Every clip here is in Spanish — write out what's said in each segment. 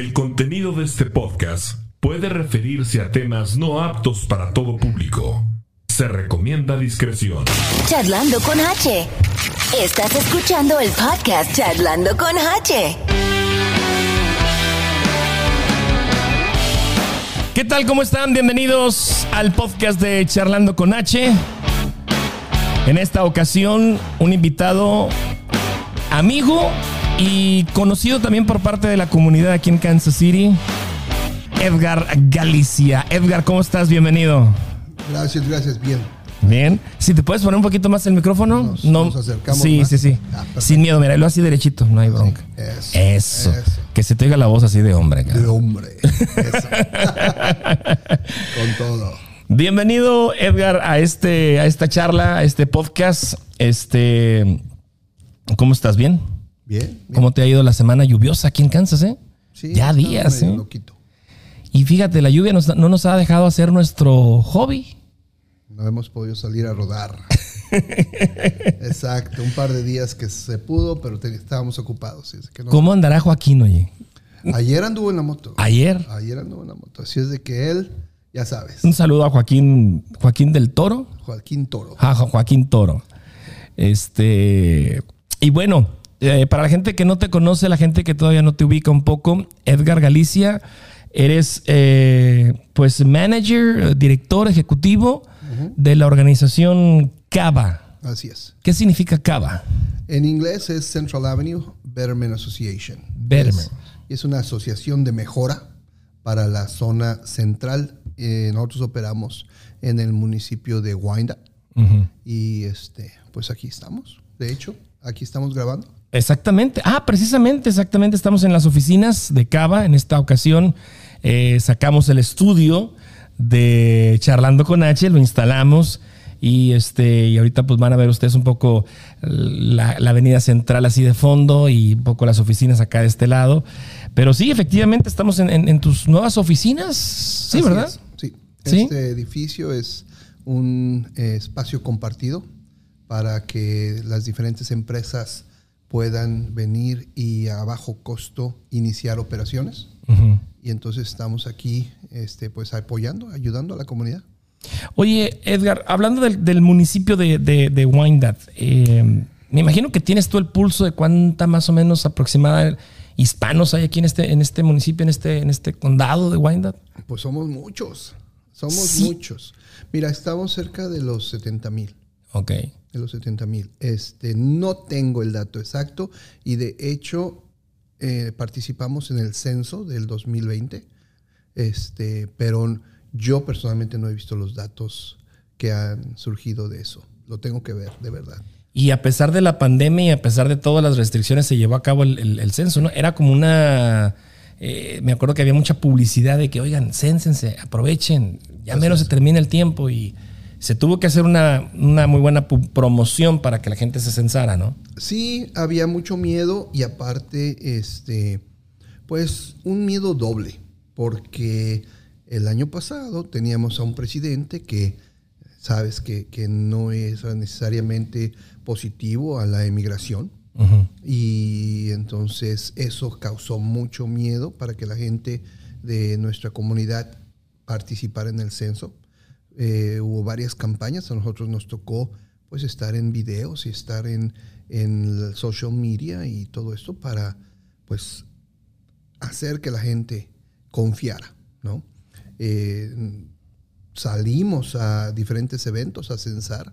El contenido de este podcast puede referirse a temas no aptos para todo público. Se recomienda discreción. Charlando con H. Estás escuchando el podcast Charlando con H. ¿Qué tal? ¿Cómo están? Bienvenidos al podcast de Charlando con H. En esta ocasión, un invitado amigo y conocido también por parte de la comunidad aquí en Kansas City, Edgar Galicia. Edgar, ¿cómo estás? Bienvenido. Gracias, gracias, bien. Bien. Si te puedes poner un poquito más el micrófono. Nos- nos acercamos Sí, más. sí, sí. Ah. Sin miedo, mira, lo así derechito, no hay bronca. eso, Eso. eso. Que se te oiga la voz así de hombre. De cara. hombre. Eso. Con todo. Bienvenido, Edgar, a este, a esta charla, a este podcast. Este, ¿cómo estás? ¿Bien? Bien. bien. ¿Cómo te ha ido la semana lluviosa aquí en Kansas, eh? Sí, ya días, ¿eh? loquito. Y fíjate, la lluvia nos- no nos ha dejado hacer nuestro hobby. No hemos podido salir a rodar. Exacto, un par de días que se pudo, pero te- estábamos ocupados. así es que no. ¿Cómo andará Joaquín, oye? Ayer anduvo en la moto. Ayer. Ayer anduvo en la moto. Así es de que él, ya sabes, Un saludo a Joaquín, Joaquín del Toro. Joaquín Toro. Ah, Jo- Joaquín Toro. Este. Y bueno, eh, para la gente que no te conoce, la gente que todavía no te ubica un poco, Edgar Galicia, eres eh, pues manager, director ejecutivo de la organización CABA. Así es. ¿Qué significa CABA? En inglés es Central Avenue Betterment Association. Betterment. Es, es una asociación de mejora para la zona central. Eh, nosotros operamos en el municipio de Wyandotte. Y este, pues aquí estamos. De hecho, aquí estamos grabando. Exactamente. Ah, precisamente, exactamente. Estamos en las oficinas de Cava. En esta ocasión eh, sacamos el estudio de Charlando con H, lo instalamos y este y ahorita pues van a ver ustedes un poco la, la avenida central así de fondo y un poco las oficinas acá de este lado. Pero sí, efectivamente estamos en, en- en tus nuevas oficinas. Sí, Así ¿verdad? es, Sí. ¿Sí? Este edificio es un eh, espacio compartido para que las diferentes empresas puedan venir y a bajo costo iniciar operaciones. Y entonces estamos aquí este, pues apoyando, ayudando a la comunidad. Oye, Edgar, hablando del, del municipio de, de, de Wyandotte, eh, me imagino que tienes tú el pulso de cuánta más o menos aproximada hispanos hay aquí en este, en este municipio, en este, en este condado de Wyandotte. Pues somos muchos, somos Sí. muchos. Mira, estamos cerca de los 70 mil. Ok. De los 70 mil. Este, no tengo el dato exacto y de hecho eh, participamos en el censo del 2020, este, pero yo personalmente no he visto los datos que han surgido de eso. Lo tengo que ver, de verdad. Y a pesar de la pandemia y a pesar de todas las restricciones, se llevó a cabo el, el- el censo, ¿no? Era como una. eh, me acuerdo que había mucha publicidad de que, oigan, cénsense, aprovechen, ya menos se termina el tiempo y se tuvo que hacer una, una muy buena promoción para que la gente se censara, ¿no? Sí, había mucho miedo y aparte, este, pues un miedo doble, porque el año pasado teníamos a un presidente que, sabes, que, que no es necesariamente positivo a la emigración. Y entonces eso causó mucho miedo para que la gente de nuestra comunidad participara en el censo. Eh, hubo varias campañas, a nosotros nos tocó pues estar en videos y estar en, en social media y todo esto para pues hacer que la gente confiara, ¿no? Eh, salimos a diferentes eventos a censar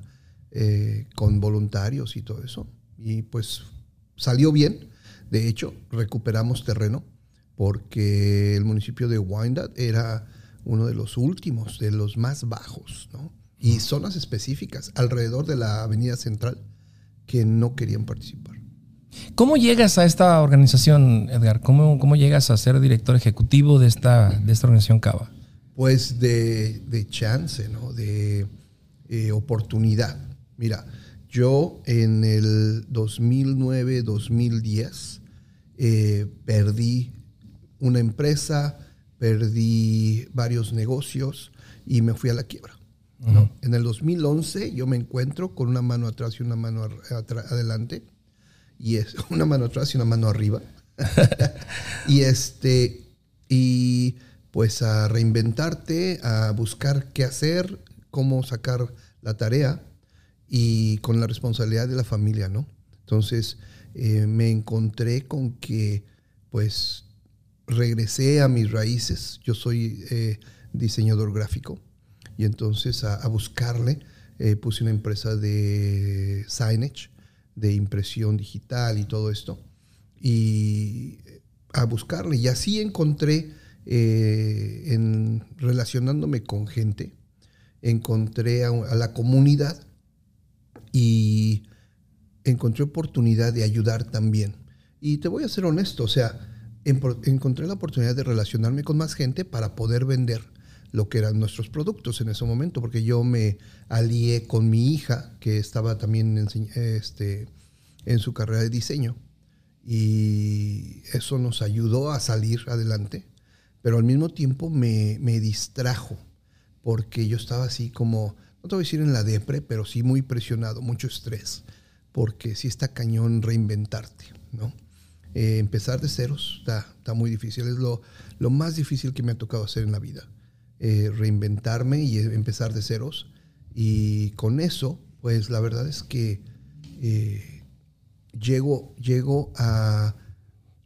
eh, con voluntarios y todo eso. Y pues salió bien. De hecho, recuperamos terreno porque el municipio de Wyandotte era uno de los últimos, de los más bajos, ¿no? Y zonas específicas alrededor de la avenida central que no querían participar. ¿Cómo llegas a esta organización, Edgar? ¿Cómo, cómo llegas a ser director ejecutivo de esta, de esta organización Cava? Pues de, de chance, ¿no? De eh, oportunidad. Mira, yo en el 2009-2010 eh, perdí una empresa, perdí varios negocios y me fui a la quiebra. ¿no? En el 2011 yo me encuentro con una mano atrás y una mano adelante y es una mano atrás y una mano arriba. y este y pues a reinventarte, a buscar qué hacer, cómo sacar la tarea y con la responsabilidad de la familia, ¿no? Entonces eh, me encontré con que pues regresé a mis raíces, yo soy eh, diseñador gráfico. Y entonces a, buscarle eh, puse una empresa de signage, de impresión digital y todo esto. Y a buscarle. Y así encontré en relacionándome con gente encontré a, la comunidad y encontré oportunidad de ayudar también. Y te voy a ser honesto, o sea, encontré la oportunidad de relacionarme con más gente para poder vender lo que eran nuestros productos en ese momento, porque yo me alié con mi hija, que estaba también en, este, en su carrera de diseño, y eso nos ayudó a salir adelante, pero al mismo tiempo me, me distrajo porque yo estaba así como, no te voy a decir en la depre, pero sí muy presionado, mucho estrés, porque sí está cañón reinventarte, ¿no? Eh, empezar de ceros está, está muy difícil, es lo, lo, más difícil que me ha tocado hacer en la vida, eh, reinventarme y empezar de ceros. Y con eso, pues la verdad es que eh, llego, llego a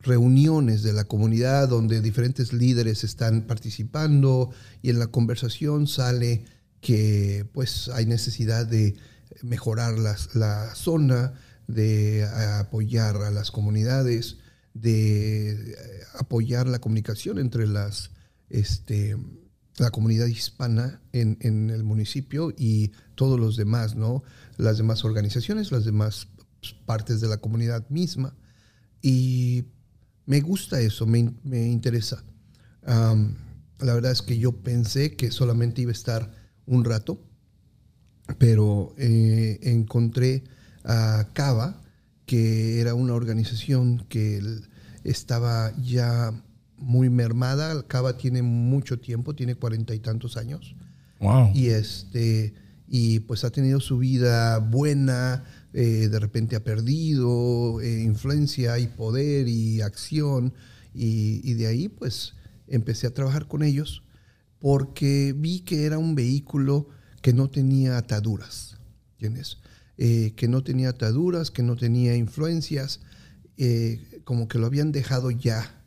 reuniones de la comunidad donde diferentes líderes están participando y en la conversación sale que pues hay necesidad de mejorar la zona, de apoyar a las comunidades, de eh, apoyar la comunicación entre las este, la comunidad hispana en, en, el municipio y todos los demás, ¿no? Las demás organizaciones, las demás partes de la comunidad misma. Y me gusta eso, me, interesa. la verdad es que yo pensé que solamente iba a estar un rato, pero eh, encontré a Cava, que era una organización que estaba ya muy mermada. Cava tiene mucho tiempo, tiene cuarenta y tantos años. Y este y pues ha tenido su vida buena, eh, de repente ha perdido eh, influencia y poder y acción. Y, de ahí pues empecé a trabajar con ellos porque vi que era un vehículo que no tenía ataduras, ¿tienes? Eh, que no tenía ataduras, que no tenía influencias, como que lo habían dejado ya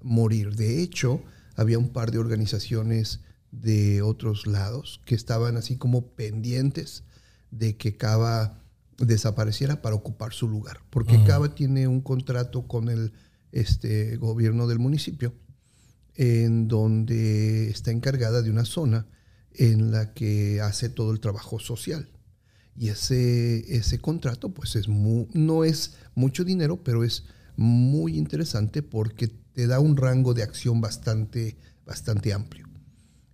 morir. De hecho, había un par de organizaciones de otros lados que estaban así como pendientes de que Cava desapareciera para ocupar su lugar, porque Cava tiene un contrato con el este, gobierno del municipio en donde está encargada de una zona en la que hace todo el trabajo social. Y ese, ese contrato pues es no es mucho dinero, pero es muy interesante porque te da un rango de acción bastante, bastante amplio.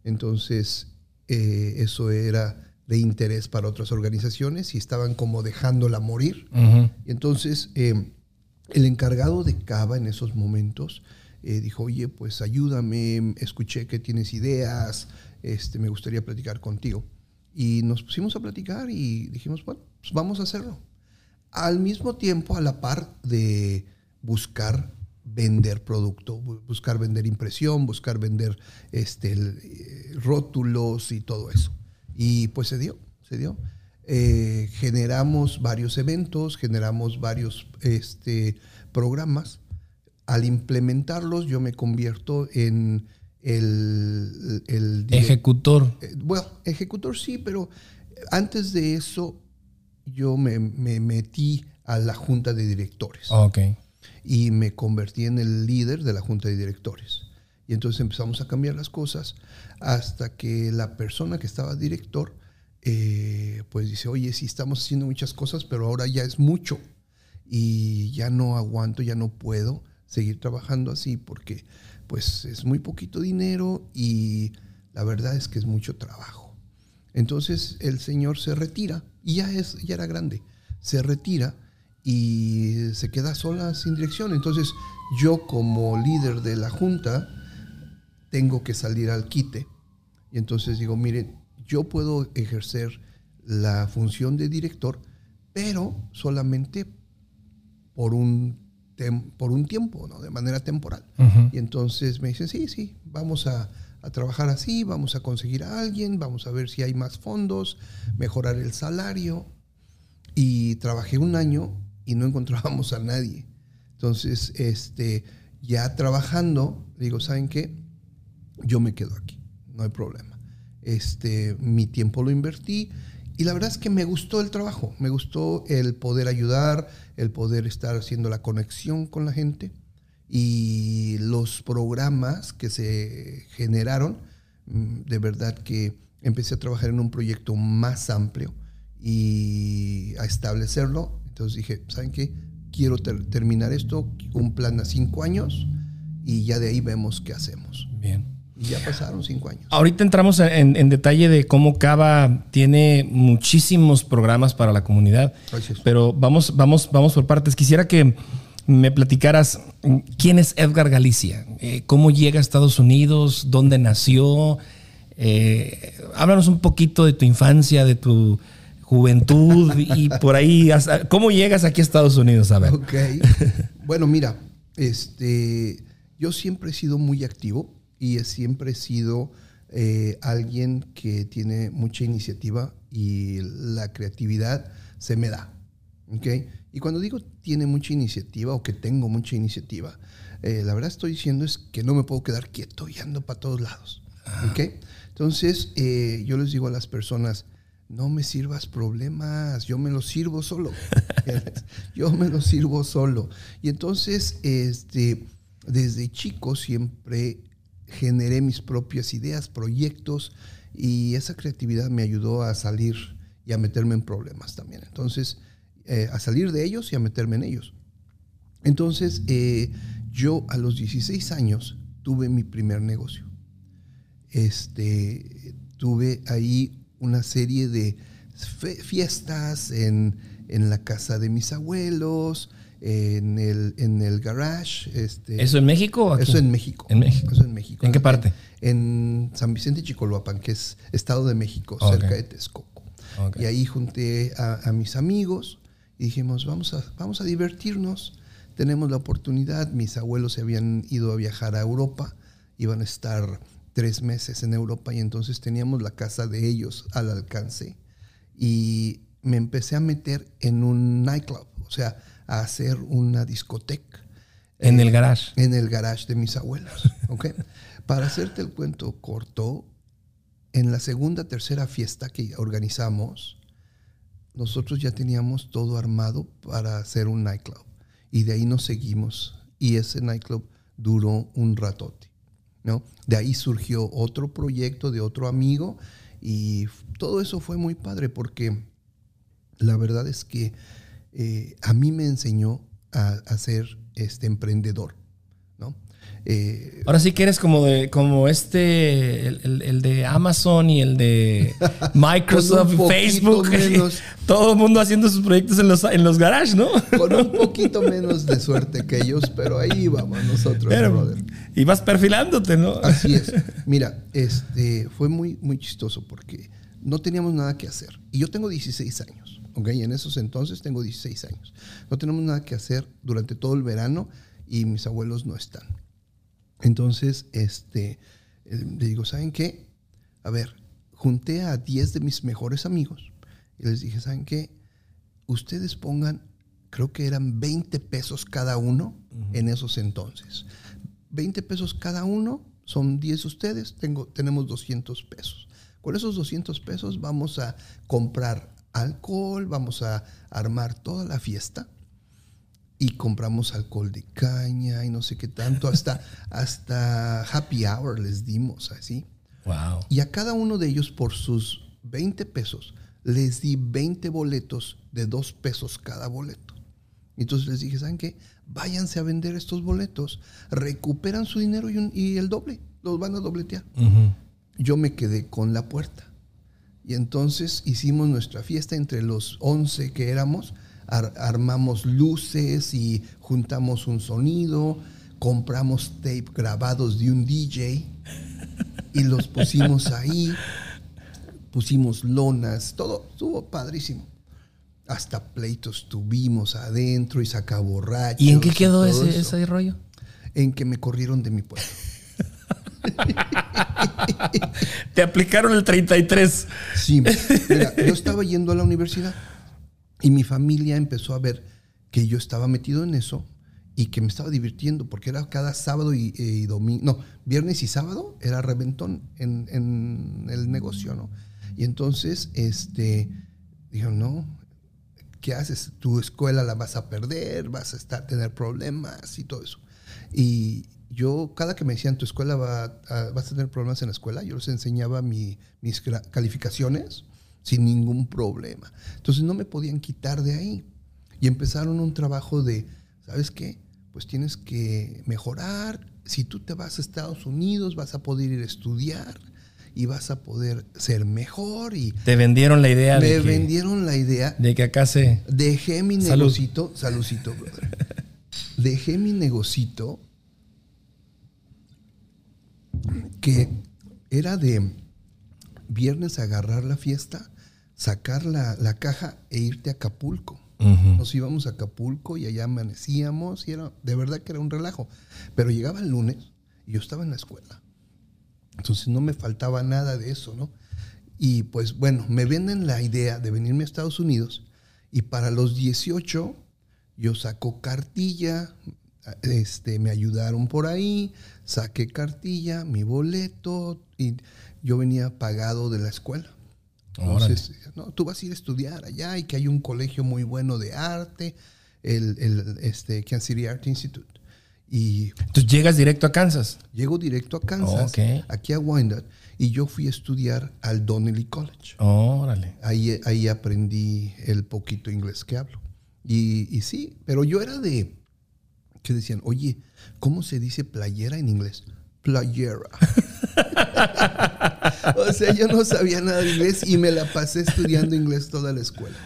Entonces, eh, eso era de interés para otras organizaciones y estaban como dejándola morir. Y entonces eh, el encargado de Cava en esos momentos eh, dijo, oye, pues ayúdame, escuché que tienes ideas, este, me gustaría platicar contigo. Y nos pusimos a platicar y dijimos, bueno, pues vamos a hacerlo. Al mismo tiempo, a la par de buscar vender producto, buscar vender impresión, buscar vender este, eh, rótulos y todo eso. Y pues se dio, se dio. Eh, generamos varios eventos, generamos varios este, programas. Al implementarlos yo me convierto en el... ejecutor. Eh, bueno, ejecutor sí, pero antes de eso yo me, metí a la junta de directores. Ok. Y me convertí en el líder de la junta de directores. Y entonces empezamos a cambiar las cosas hasta que la persona que estaba director, eh, pues dice, oye, sí estamos haciendo muchas cosas, pero ahora ya es mucho y ya no aguanto, ya no puedo seguir trabajando así porque pues es muy poquito dinero y la verdad es que es mucho trabajo. Entonces el señor se retira y ya es ya era grande, se retira y se queda sola sin dirección. Entonces yo como líder de la junta tengo que salir al quite. Y entonces digo, miren, yo puedo ejercer la función de director, pero solamente por un por un tiempo, ¿no? De manera temporal. Y entonces me dicen, sí, sí, vamos a, a trabajar así, vamos a conseguir a alguien, vamos a ver si hay más fondos, mejorar el salario. Y trabajé un año y no encontrábamos a nadie. Entonces, este, ya trabajando, digo, ¿saben qué? Yo me quedo aquí, no hay problema. Este, mi tiempo lo invertí y la verdad es que me gustó el trabajo, me gustó el poder ayudar, el poder estar haciendo la conexión con la gente y los programas que se generaron, mm, de verdad que empecé a trabajar en un proyecto más amplio y a establecerlo. Entonces dije, ¿saben qué? Quiero ter- terminar esto, un plan a cinco años y ya de ahí vemos qué hacemos. Bien. Y ya pasaron cinco años. Ahorita entramos en, en detalle de cómo Cava tiene muchísimos programas para la comunidad, Gracias. pero vamos, vamos, vamos por partes. Quisiera que me platicaras mm, quién es Edgar Galicia, Eh, cómo llega a Estados Unidos, dónde nació. Eh, háblanos un poquito de tu infancia, de tu juventud y por ahí, hasta- ¿cómo llegas aquí a Estados Unidos? A ver. Ok. bueno, mira, este, yo siempre he sido muy activo y he siempre he sido eh, alguien que tiene mucha iniciativa y la creatividad se me da. ¿ok? Y cuando digo tiene mucha iniciativa o que tengo mucha iniciativa, eh, la verdad estoy diciendo es que no me puedo quedar quieto y ando para todos lados. ¿ok? Entonces, eh, yo les digo a las personas, no me sirvas problemas, yo me los sirvo solo. yo me los sirvo solo. Y entonces, este, desde chico siempre generé mis propias ideas, proyectos, y esa creatividad me ayudó a salir y a meterme en problemas también. Entonces, eh, a salir de ellos y a meterme en ellos. Entonces, eh, yo a los 16 años tuve mi primer negocio. Este, tuve ahí una serie de fiestas en, en la casa de mis abuelos, en el, en el garage. Este, ¿Eso en México o aquí? Eso en México. En México. Eso en México. ¿En qué parte? En San Vicente Chicoloapan, que es Estado de México, Ok. cerca de Texcoco. Ok. Y ahí junté a, a mis amigos y dijimos, vamos a, vamos a divertirnos. Tenemos la oportunidad. Mis abuelos se habían ido a viajar a Europa, iban a estar tres meses en Europa y entonces teníamos la casa de ellos al alcance. Y me empecé a meter en un nightclub, o sea, a hacer una discoteca En el garage. en el garage de mis abuelos. ¿ok? Para hacerte el cuento corto, en la segunda, tercera fiesta que organizamos, nosotros ya teníamos todo armado para hacer un nightclub. Y de ahí nos seguimos. Y ese nightclub duró un ratote. ¿no? De ahí surgió otro proyecto de otro amigo. Y todo eso fue muy padre porque la verdad es que eh, a mí me enseñó a, a ser este emprendedor. ¿no? Eh, Ahora sí que eres como de, como este, el, el- el de Amazon y el de Microsoft, un Facebook. menos. Todo el mundo haciendo sus proyectos en los, en los garages, ¿no? con un poquito menos de suerte que ellos, pero ahí vamos nosotros, Pero- brother. y vas perfilándote, ¿no? Así es. Mira, este fue muy, muy chistoso porque no teníamos nada que hacer. Y yo tengo 16 años, ¿ok? En esos entonces tengo 16 años. No tenemos nada que hacer durante todo el verano y mis abuelos no están. Entonces, este, eh, le digo, ¿saben qué? A ver, junté a 10 de mis mejores amigos y les dije, ¿saben qué? Ustedes pongan, creo que eran 20 pesos cada uno en esos entonces. 20 pesos cada uno, son 10 ustedes, tengo, tenemos 200 pesos. Con esos 200 pesos vamos a comprar alcohol, vamos a armar toda la fiesta y compramos alcohol de caña y no sé qué tanto, hasta, hasta happy hour les dimos así. Wow. Y a cada uno de ellos por sus 20 pesos les di 20 boletos de 2 pesos cada boleto. Entonces les dije, ¿saben qué? Váyanse a vender estos boletos, recuperan su dinero y, un- y el doble, los van a dobletear. Yo me quedé con la puerta. Y entonces hicimos nuestra fiesta entre los 11 que éramos, ar- armamos luces y juntamos un sonido, compramos tape grabados de un DJ y los pusimos ahí, pusimos lonas, todo estuvo padrísimo. hasta pleitos tuvimos adentro y sacaborrachos. ¿Y en qué quedó ese rollo? En que me corrieron de mi pueblo. Te aplicaron el 33. Sí, mira, yo estaba yendo a la universidad y mi familia empezó a ver que yo estaba metido en eso y que me estaba divirtiendo porque era cada sábado y, y domingo, no, viernes y sábado era reventón en, en el negocio, ¿no? Y entonces, este, dijeron, no, ¿qué haces? Tu escuela la vas a perder, vas a estar, tener problemas y todo eso. Y yo, cada que me decían, tu escuela va a- vas a tener problemas en la escuela, yo les enseñaba mi- mis calificaciones sin ningún problema. Entonces no me podían quitar de ahí. Y empezaron un trabajo de, ¿sabes qué? Pues tienes que mejorar. Si tú te vas a Estados Unidos, vas a poder ir a estudiar y vas a poder ser mejor. Y Te vendieron la idea me de que, vendieron la idea de que acá se. Dejé mi Salud. negocito, saludcito, brother. Dejé mi negocito que era de viernes agarrar la fiesta, sacar la, la caja e irte a Acapulco. Nos íbamos a Acapulco y allá amanecíamos y era de verdad que era un relajo. Pero llegaba el lunes y yo estaba en la escuela. Entonces no me faltaba nada de eso, ¿no? Y pues bueno, me venden la idea de venirme a Estados Unidos y para los 18 yo saco cartilla, este, me ayudaron por ahí, saqué cartilla, mi boleto y yo venía pagado de la escuela. Entonces, no, tú vas a ir a estudiar allá y que hay un colegio muy bueno de arte, el, el este, Kansas City Art Institute. Y Entonces llegas directo a Kansas. llego directo a Kansas, aquí a Wyandotte, y yo fui a estudiar al Donnelly College. Órale. Ahí, ahí aprendí el poquito inglés que hablo. Y, y sí, pero yo era de que decían, oye, ¿cómo se dice playera en inglés? Playera. o sea, yo no sabía nada de inglés y me la pasé estudiando inglés toda la escuela.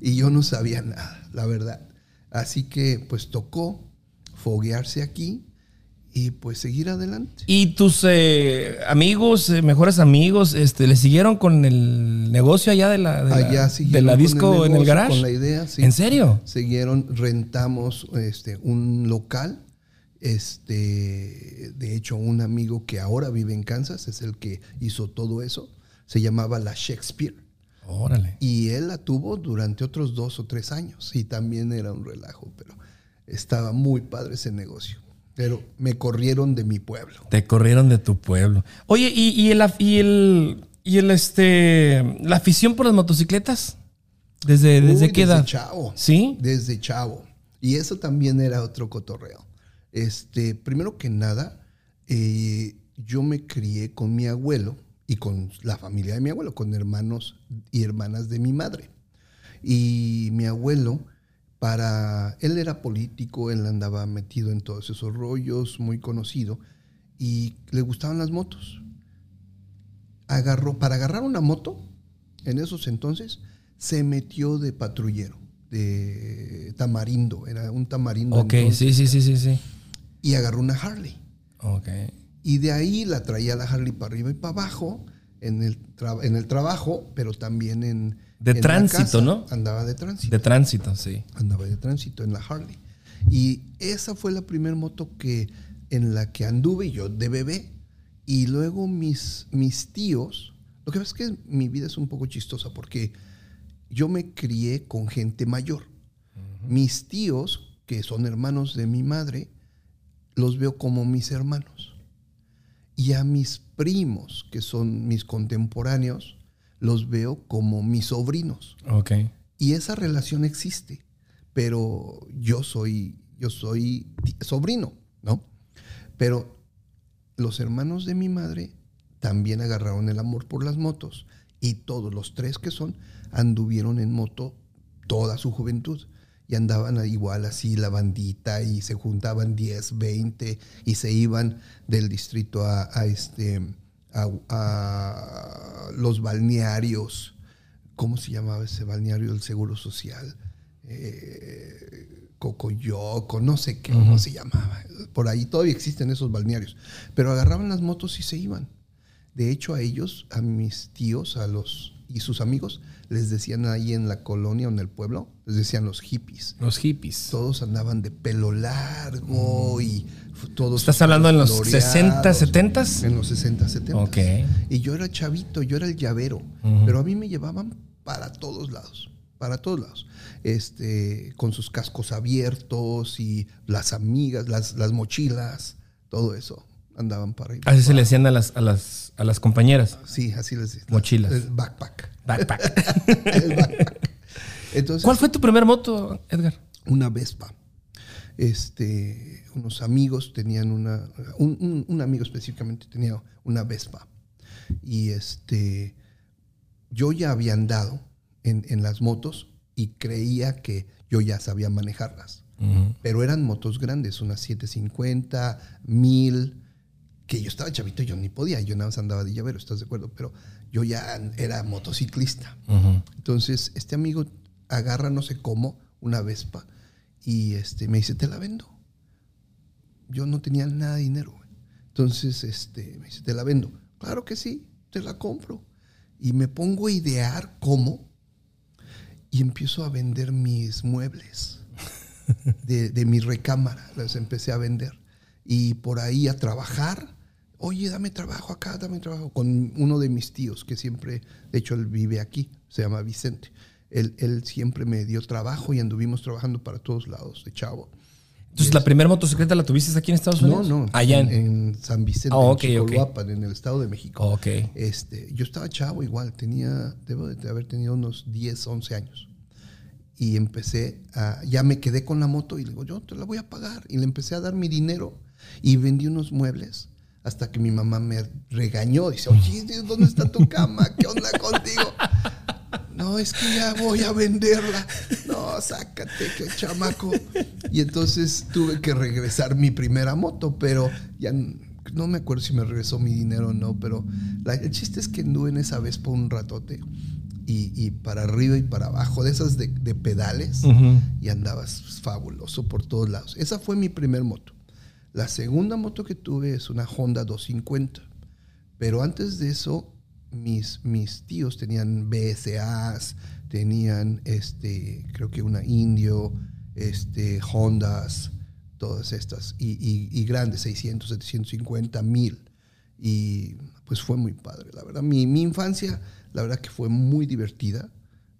Y yo no sabía nada, la verdad. Así que pues tocó foguearse aquí y pues seguir adelante. ¿Y tus eh, amigos, eh, mejores amigos, este, le siguieron con el negocio allá de la, de la- Allá de la disco en el garage? Con la idea, sí. ¿En serio? Siguieron, rentamos este, un local. Este, de hecho, un amigo que ahora vive en Kansas es el que hizo todo eso. Se llamaba La Shakespeare. Órale. Y él la tuvo durante otros dos o tres años. Y también era un relajo, pero estaba muy padre ese negocio. Pero me corrieron de mi pueblo. Te corrieron de tu pueblo. Oye, ¿y, y el, y el, y el, este, la afición por las motocicletas? ¿Desde, desde qué edad? chavo. ¿Sí? Desde chavo. Y eso también era otro cotorreo. Este, primero que nada, eh, yo me crié con mi abuelo y con la familia de mi abuelo, con hermanos y hermanas de mi madre. Y mi abuelo, para él era político, él andaba metido en todos esos rollos, muy conocido, y le gustaban las motos. Agarró, para agarrar una moto, en esos entonces, se metió de patrullero, de tamarindo, era un tamarindo. Ok, entonces, sí, sí, sí, sí, sí. Y agarró una Harley. Ok. Y de ahí la traía la Harley para arriba y para abajo, en el, en el trabajo, pero también en... De tránsito. ¿no? Andaba de tránsito. De tránsito, sí. andaba de tránsito en la Harley. Y esa fue la primera moto que, en la que anduve yo de bebé. Y luego mis, mis tíos, lo que pasa es que mi vida es un poco chistosa porque yo me crié con gente mayor. Mis tíos, que son hermanos de mi madre, los veo como mis hermanos. Y a mis primos, que son mis contemporáneos, los veo como mis sobrinos. Ok. Y esa relación existe, pero yo soy, yo soy sobrino, ¿no? Pero los hermanos de mi madre también agarraron el amor por las motos y todos los tres que son anduvieron en moto toda su juventud y andaban igual así la bandita y se juntaban 10, 20 y se iban del distrito a, a este a, a los balnearios ¿cómo se llamaba ese balneario del Seguro Social? Eh, Cocoyoco, no sé qué, cómo se llamaba. Por ahí todavía existen esos balnearios. Pero agarraban las motos y se iban. De hecho, a ellos, a mis tíos, a los y sus amigos, les decían ahí en la colonia o en el pueblo, les decían los hippies. Los hippies. Todos andaban de pelo largo y todos. ¿Estás hablando en los floreados. 60, 70s? En los 60, 70. Ok. Y yo era chavito, yo era el llavero. Pero a mí me llevaban para todos lados. Para todos lados. Este, con sus cascos abiertos y las amigas, las, las mochilas, todo eso. Andaban para arriba. Así se le decían a las, a las, a las compañeras. Sí, así les decía. Mochilas. El backpack. Backpack. El backpack. Entonces, ¿Cuál fue tu primer moto, Edgar? una Vespa. Este, unos amigos tenían una, un, un- un amigo específicamente tenía una Vespa. Y este, yo ya había andado en, en las motos y creía que yo ya sabía manejarlas. Pero eran motos grandes, unas 750, 1000, que yo estaba chavito, yo ni podía, yo nada más andaba de llavero, ¿estás de acuerdo? Pero yo ya era motociclista. Entonces, este amigo agarra, no sé cómo, una Vespa y este, me dice, te la vendo. Yo no tenía nada de dinero. güey. Entonces, este, me dice, te la vendo. Claro que sí, te la compro. Y me pongo a idear cómo y empiezo a vender mis muebles de, de mi recámara. Los empecé a vender. Y por ahí a trabajar. Oye, dame trabajo acá, dame trabajo. Con uno de mis tíos, que siempre, de hecho, él vive aquí, se llama Vicente. Él, él siempre me dio trabajo y anduvimos trabajando para todos lados, de chavo. Entonces, ¿la primera motocicleta la tuviste aquí en Estados No, Unidos? no, Allá en, en... San Vicente, Ah, ok, en. Chicoloapan, en el Estado de México. Ok. Este, yo estaba chavo igual, tenía, debo de haber tenido unos 10, 11 años. Y empecé a, ya me quedé con la moto y le digo, yo te la voy a pagar. Y le empecé a dar mi dinero y vendí unos muebles hasta que mi mamá me regañó. Dice, oye, ¿dónde está tu cama? ¿Qué onda contigo? No, es que ya voy a venderla. No, sácate, qué chamaco. Y entonces tuve que regresar mi primera moto, pero ya no me acuerdo si me regresó mi dinero o no, pero la- el chiste es que anduve en esa vez por un ratote y, y para arriba y para abajo, de esas de, de pedales, y andabas fabuloso por todos lados. Esa fue mi primer moto. La segunda moto que tuve es una Honda 250, pero antes de eso mis, mis tíos tenían BSAs, tenían este, creo que una Indio, este, Hondas, todas estas, y, y- y grandes, 600, 750, 1000. Y pues fue muy padre, la verdad. Mi, mi infancia, la verdad que fue muy divertida,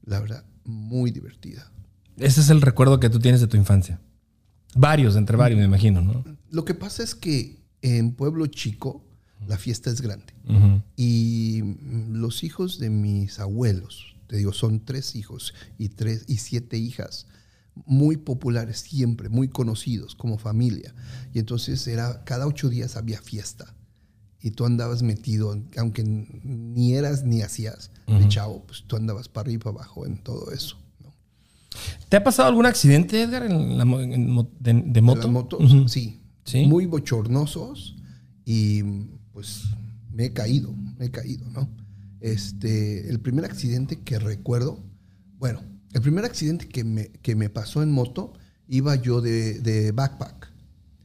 la verdad, muy divertida. Ese es el recuerdo que tú tienes de tu infancia. Varios, entre varios, me imagino, ¿no? Lo que pasa es que en Pueblo Chico la fiesta es grande. Y mm, los hijos de mis abuelos, te digo, son tres hijos y, tres, y siete hijas, muy populares siempre, muy conocidos como familia. Y entonces era, cada ocho días había fiesta. Y tú andabas metido, aunque ni eras ni hacías de chavo, pues tú andabas para arriba y para abajo en todo eso. ¿no? ¿Te ha pasado algún accidente, Edgar, en la en de, de moto? Las motos, sí. Sí. Muy bochornosos y pues me he caído, me he caído, ¿no? Este, el primer accidente que recuerdo, bueno, el primer accidente que me, que me pasó en moto, iba yo de, de backpack,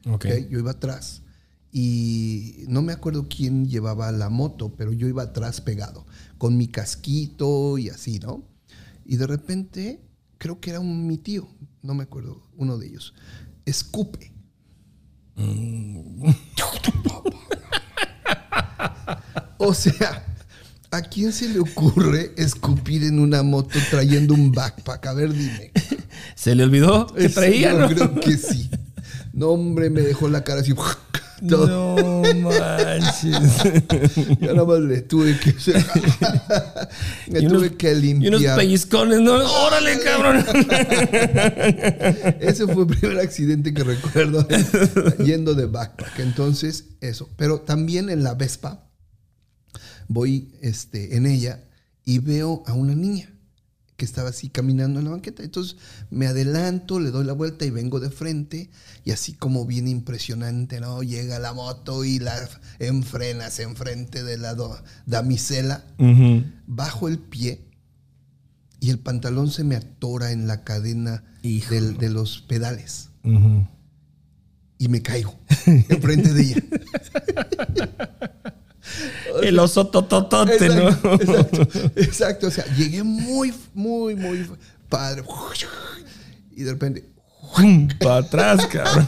Ok. ¿ok? Yo iba atrás y no me acuerdo quién llevaba la moto, pero yo iba atrás pegado, con mi casquito y así, ¿no? Y de repente, creo que era un, mi tío, no me acuerdo, uno de ellos, escupe. O sea, ¿a quién se le ocurre escupir en una moto trayendo un backpack? A ver, dime. ¿Se le olvidó que traía, Yo no? creo que sí. No, hombre, me dejó la cara así. todo. No manches. Ya nada más le tuve que. me Y unos- tuve que Y unos limpiar. pellizcones, ¿no? ¡Órale, cabrón! Ese fue el primer accidente que recuerdo yendo de backpack. Entonces, eso. Pero también en la Vespa, voy este, en ella y veo a una niña que estaba así caminando en la banqueta. Entonces me adelanto, le doy la vuelta y vengo de frente y así como bien impresionante, ¿no? Llega la moto y la enfrenas enfrente de la do- damisela. Bajo el pie y el pantalón se me atora en la cadena del- de los pedales y me caigo enfrente de ella. El oso tototote, ¿no? Exacto, exacto. O sea, llegué muy, muy, muy padre. Y de repente Para atrás, cabrón.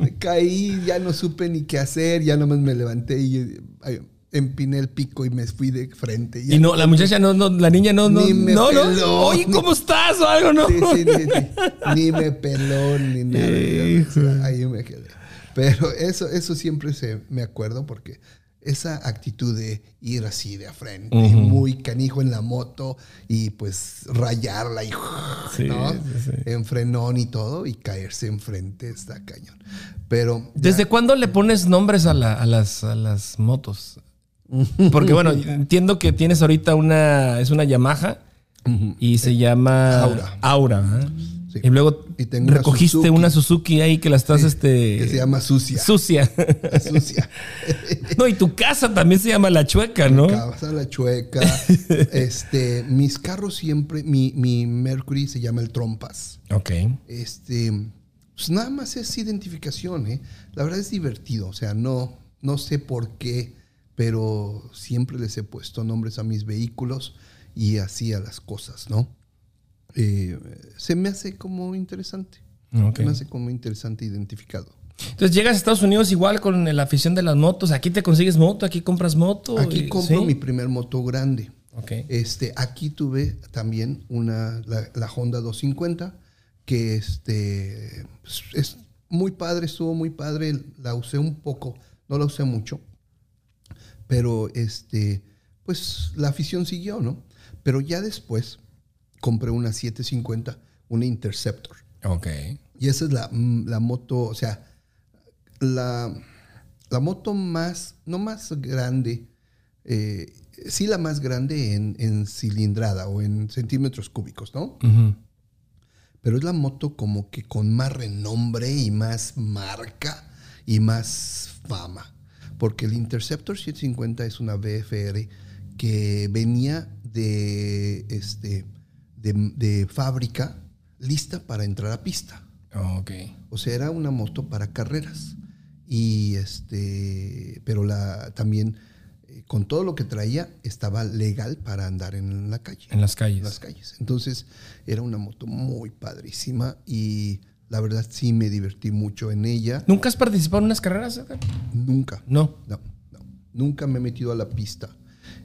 me caí, ya no supe ni qué hacer, ya nomás me levanté y ay, empiné el pico y me fui de frente. Y no, la muchacha no, no, la niña no, no, Ni me no, no. peló. Oye, ¿cómo estás? O algo, ¿no? Sí, sí, sí, sí. Ni me peló ni nada. O sea, ahí me quedé. Pero eso, eso siempre se me acuerdo porque esa actitud de ir así de a frente, muy canijo en la moto y pues rayarla y Sí, ¿no? sí, sí. en frenón y todo y caerse enfrente está cañón. Pero ya- ¿Desde cuándo le pones nombres a, la- a las, a las motos? Porque bueno, entiendo que tienes ahorita una, es una Yamaha y se llama Aura. Aura. ¿verdad? Sí. Y luego Y tengo una recogiste Suzuki. una Suzuki ahí que la estás, este... que se llama sucia. Sucia. sucia. no, y tu casa también se llama La Chueca, ¿no? Casa la chueca. este, mis carros siempre, mi, mi Mercury se llama el Trompas. Ok. Este, pues nada más es identificación, ¿eh? La verdad es divertido, o sea, no, no sé por qué, pero siempre les he puesto nombres a mis vehículos y así a las cosas, ¿no? Eh, se me hace como interesante. Se me hace como interesante identificado. Entonces llegas a Estados Unidos igual con la afición de las motos. Aquí te consigues moto, aquí compras moto. Aquí y- compro ¿sí? mi primer moto grande. Este, aquí tuve también una, la, la Honda 250, que este, pues, es muy padre, estuvo muy padre, la usé un poco, no la usé mucho, pero este, pues la afición siguió, ¿no? Pero ya después compré una 750, una Interceptor. Ok. Y esa es la, mm, la moto, o sea, la, la moto más, no más grande, eh, sí la más grande en, en cilindrada o en centímetros cúbicos, ¿no? Pero es la moto como que con más renombre y más marca y más fama. Porque el Interceptor 750 es una BFR que venía de, este, de, de fábrica lista para entrar a pista. Ok. O sea, era una moto para carreras. Y este, pero la también eh, con todo lo que traía estaba legal para andar en la calle. En las calles. En las calles. Entonces, era una moto muy padrísima y la verdad sí me divertí mucho en ella. ¿Nunca has participado en unas carreras? Edgar? Nunca. No. No, no. Nunca me he metido a la pista.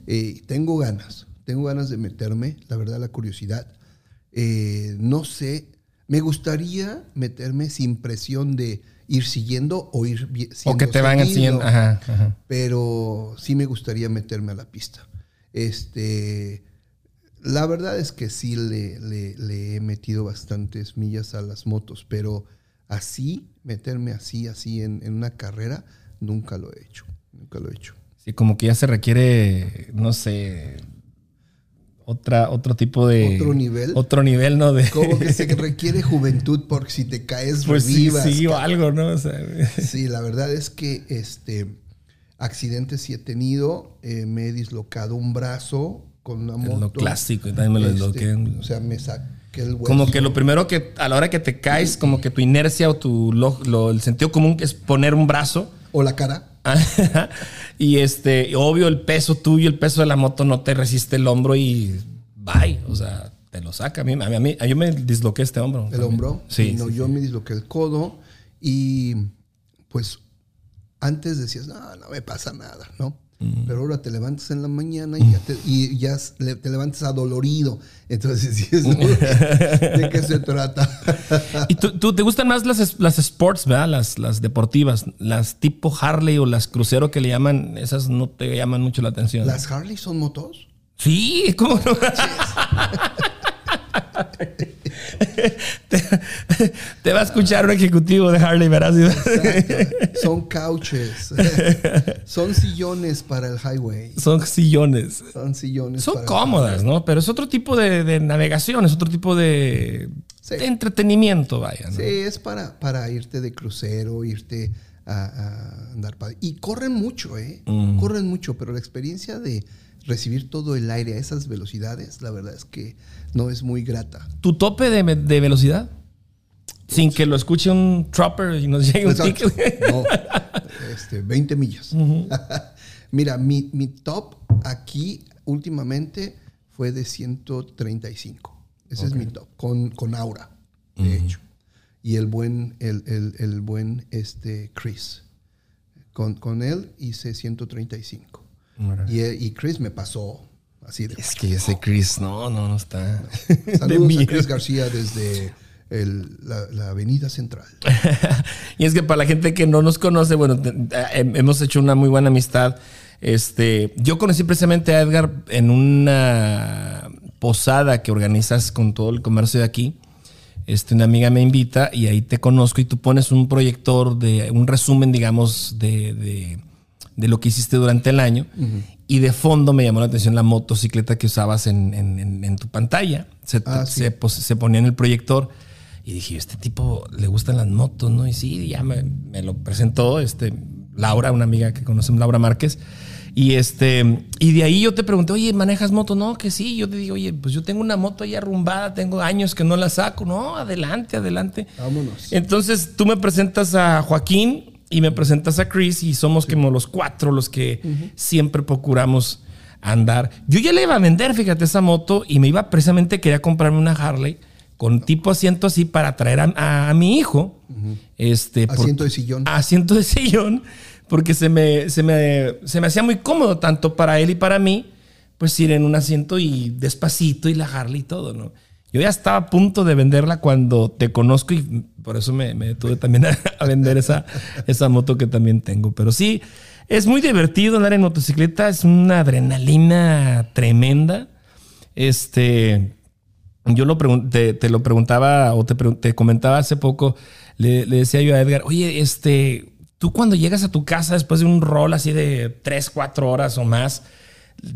Eh, tengo ganas, tengo ganas de meterme, la verdad, la curiosidad. Eh, no sé, me gustaría meterme sin presión de ir siguiendo o ir vi- O siendo que te van siguiendo. Ajá, ajá. Pero sí me gustaría meterme a la pista. Este, la verdad es que sí le, le- le he metido bastantes millas a las motos, pero así, meterme así, así en, en una carrera, nunca lo he hecho. Nunca lo he hecho. Sí, como que ya se requiere, no sé, otra, otro tipo de... ¿Otro nivel? Otro nivel, ¿no? De, Como que se requiere juventud porque si te caes, pues sí, revivas. sí, o cabrón. algo, ¿no? O sea, Sí, la verdad es que este accidentes sí he tenido. eh, me he dislocado un brazo con una moto. lo clásico, y también me lo Este, desloqué. O sea, me saqué el hueso. Como que lo primero que, a la hora que te caes, como que tu inercia o tu, lo- lo- el sentido común es poner un brazo. O la cara. y este, obvio, el peso tuyo, el peso de la moto no te resiste el hombro y bye. O sea, te lo saca. A mí, a mí, a mí- yo me disloqué este hombro. El también. hombro. Sí. No, sí, yo sí. me disloqué el codo. Y pues antes decías, no, no me pasa nada, ¿no? Pero ahora te levantas en la mañana y ya, te, y ya s- le- te levantas adolorido. Entonces dices, "No, ¿de qué se trata? ¿Y tú, tú- te gustan más las, las sports, ¿verdad? Las, las deportivas, las tipo Harley o las crucero que le llaman, esas no te llaman mucho la atención. ¿Las Harley son motos? Sí, ¿cómo no? te, te va a escuchar un ejecutivo de Harley, verás. Exacto. Son couches. son sillones para el highway. Son sillones. Son sillones. Son para el cómodas, ¿no? Pero es otro tipo de, de navegación, es otro tipo de, Sí. de entretenimiento, vaya. ¿no? Sí, es para, para irte de crucero, irte a, a andar. Y corren mucho, ¿eh? Mm. Corren mucho, pero la experiencia de recibir todo el aire a esas velocidades, la verdad es que no es muy grata. ¿Tu tope de, de velocidad? Sin que lo escuche un trapper y nos llegue un Exacto. ticket. No, este, 20 millas. Mira, mi, mi top aquí últimamente fue de 135. Ese es mi top, con, con Aura, de hecho. Y el buen, el, el, el buen este, Chris. Con, con él hice 135. Y, y Chris me pasó así de... Es que ese Chris, no, no, no está. Saludos a Chris García desde el- la, la Avenida Central. y es que para la gente que no nos conoce, bueno, te- eh, hemos hecho una muy buena amistad. Este, yo conocí precisamente a Edgar en una posada que organizas con todo el comercio de aquí. Este, una amiga me invita y ahí te conozco y tú pones un proyector de un resumen, digamos, de, de- de lo que hiciste durante el año. Y de fondo me llamó la atención la motocicleta que usabas en, en- en- en tu pantalla. Se, Ah, sí. se pos- se ponía en el proyector. Y dije, este tipo le gustan las motos, ¿no? Y sí, ya me, me lo presentó este, Laura, una amiga que conocemos, Laura Márquez. Y este, y de ahí yo te pregunté, oye, ¿manejas moto? No, que sí. Yo te digo, oye, pues yo tengo una moto ahí arrumbada, tengo años que no la saco. No, adelante, adelante. Vámonos. Entonces tú me presentas a Joaquín y me presentas a Chris y somos como los cuatro los que siempre procuramos andar. Yo ya le iba a vender, fíjate, esa moto y me iba precisamente, quería comprarme una Harley con tipo asiento así para traer a, a- a mi hijo. este, por- Asiento de sillón. Asiento de sillón, porque se me, se, me, se me hacía muy cómodo tanto para él y para mí, pues ir en un asiento y despacito y la Harley y todo, ¿no? Yo ya estaba a punto de venderla cuando te conozco y por eso me, me detuve también a, a vender esa, esa moto que también tengo. Pero sí, es muy divertido andar en motocicleta, es una adrenalina tremenda. Este, yo lo te, te lo preguntaba o te, comentaba hace poco, le, le decía yo a Edgar, oye, este, tú cuando llegas a tu casa después de un rol así de 3, 4 horas o más,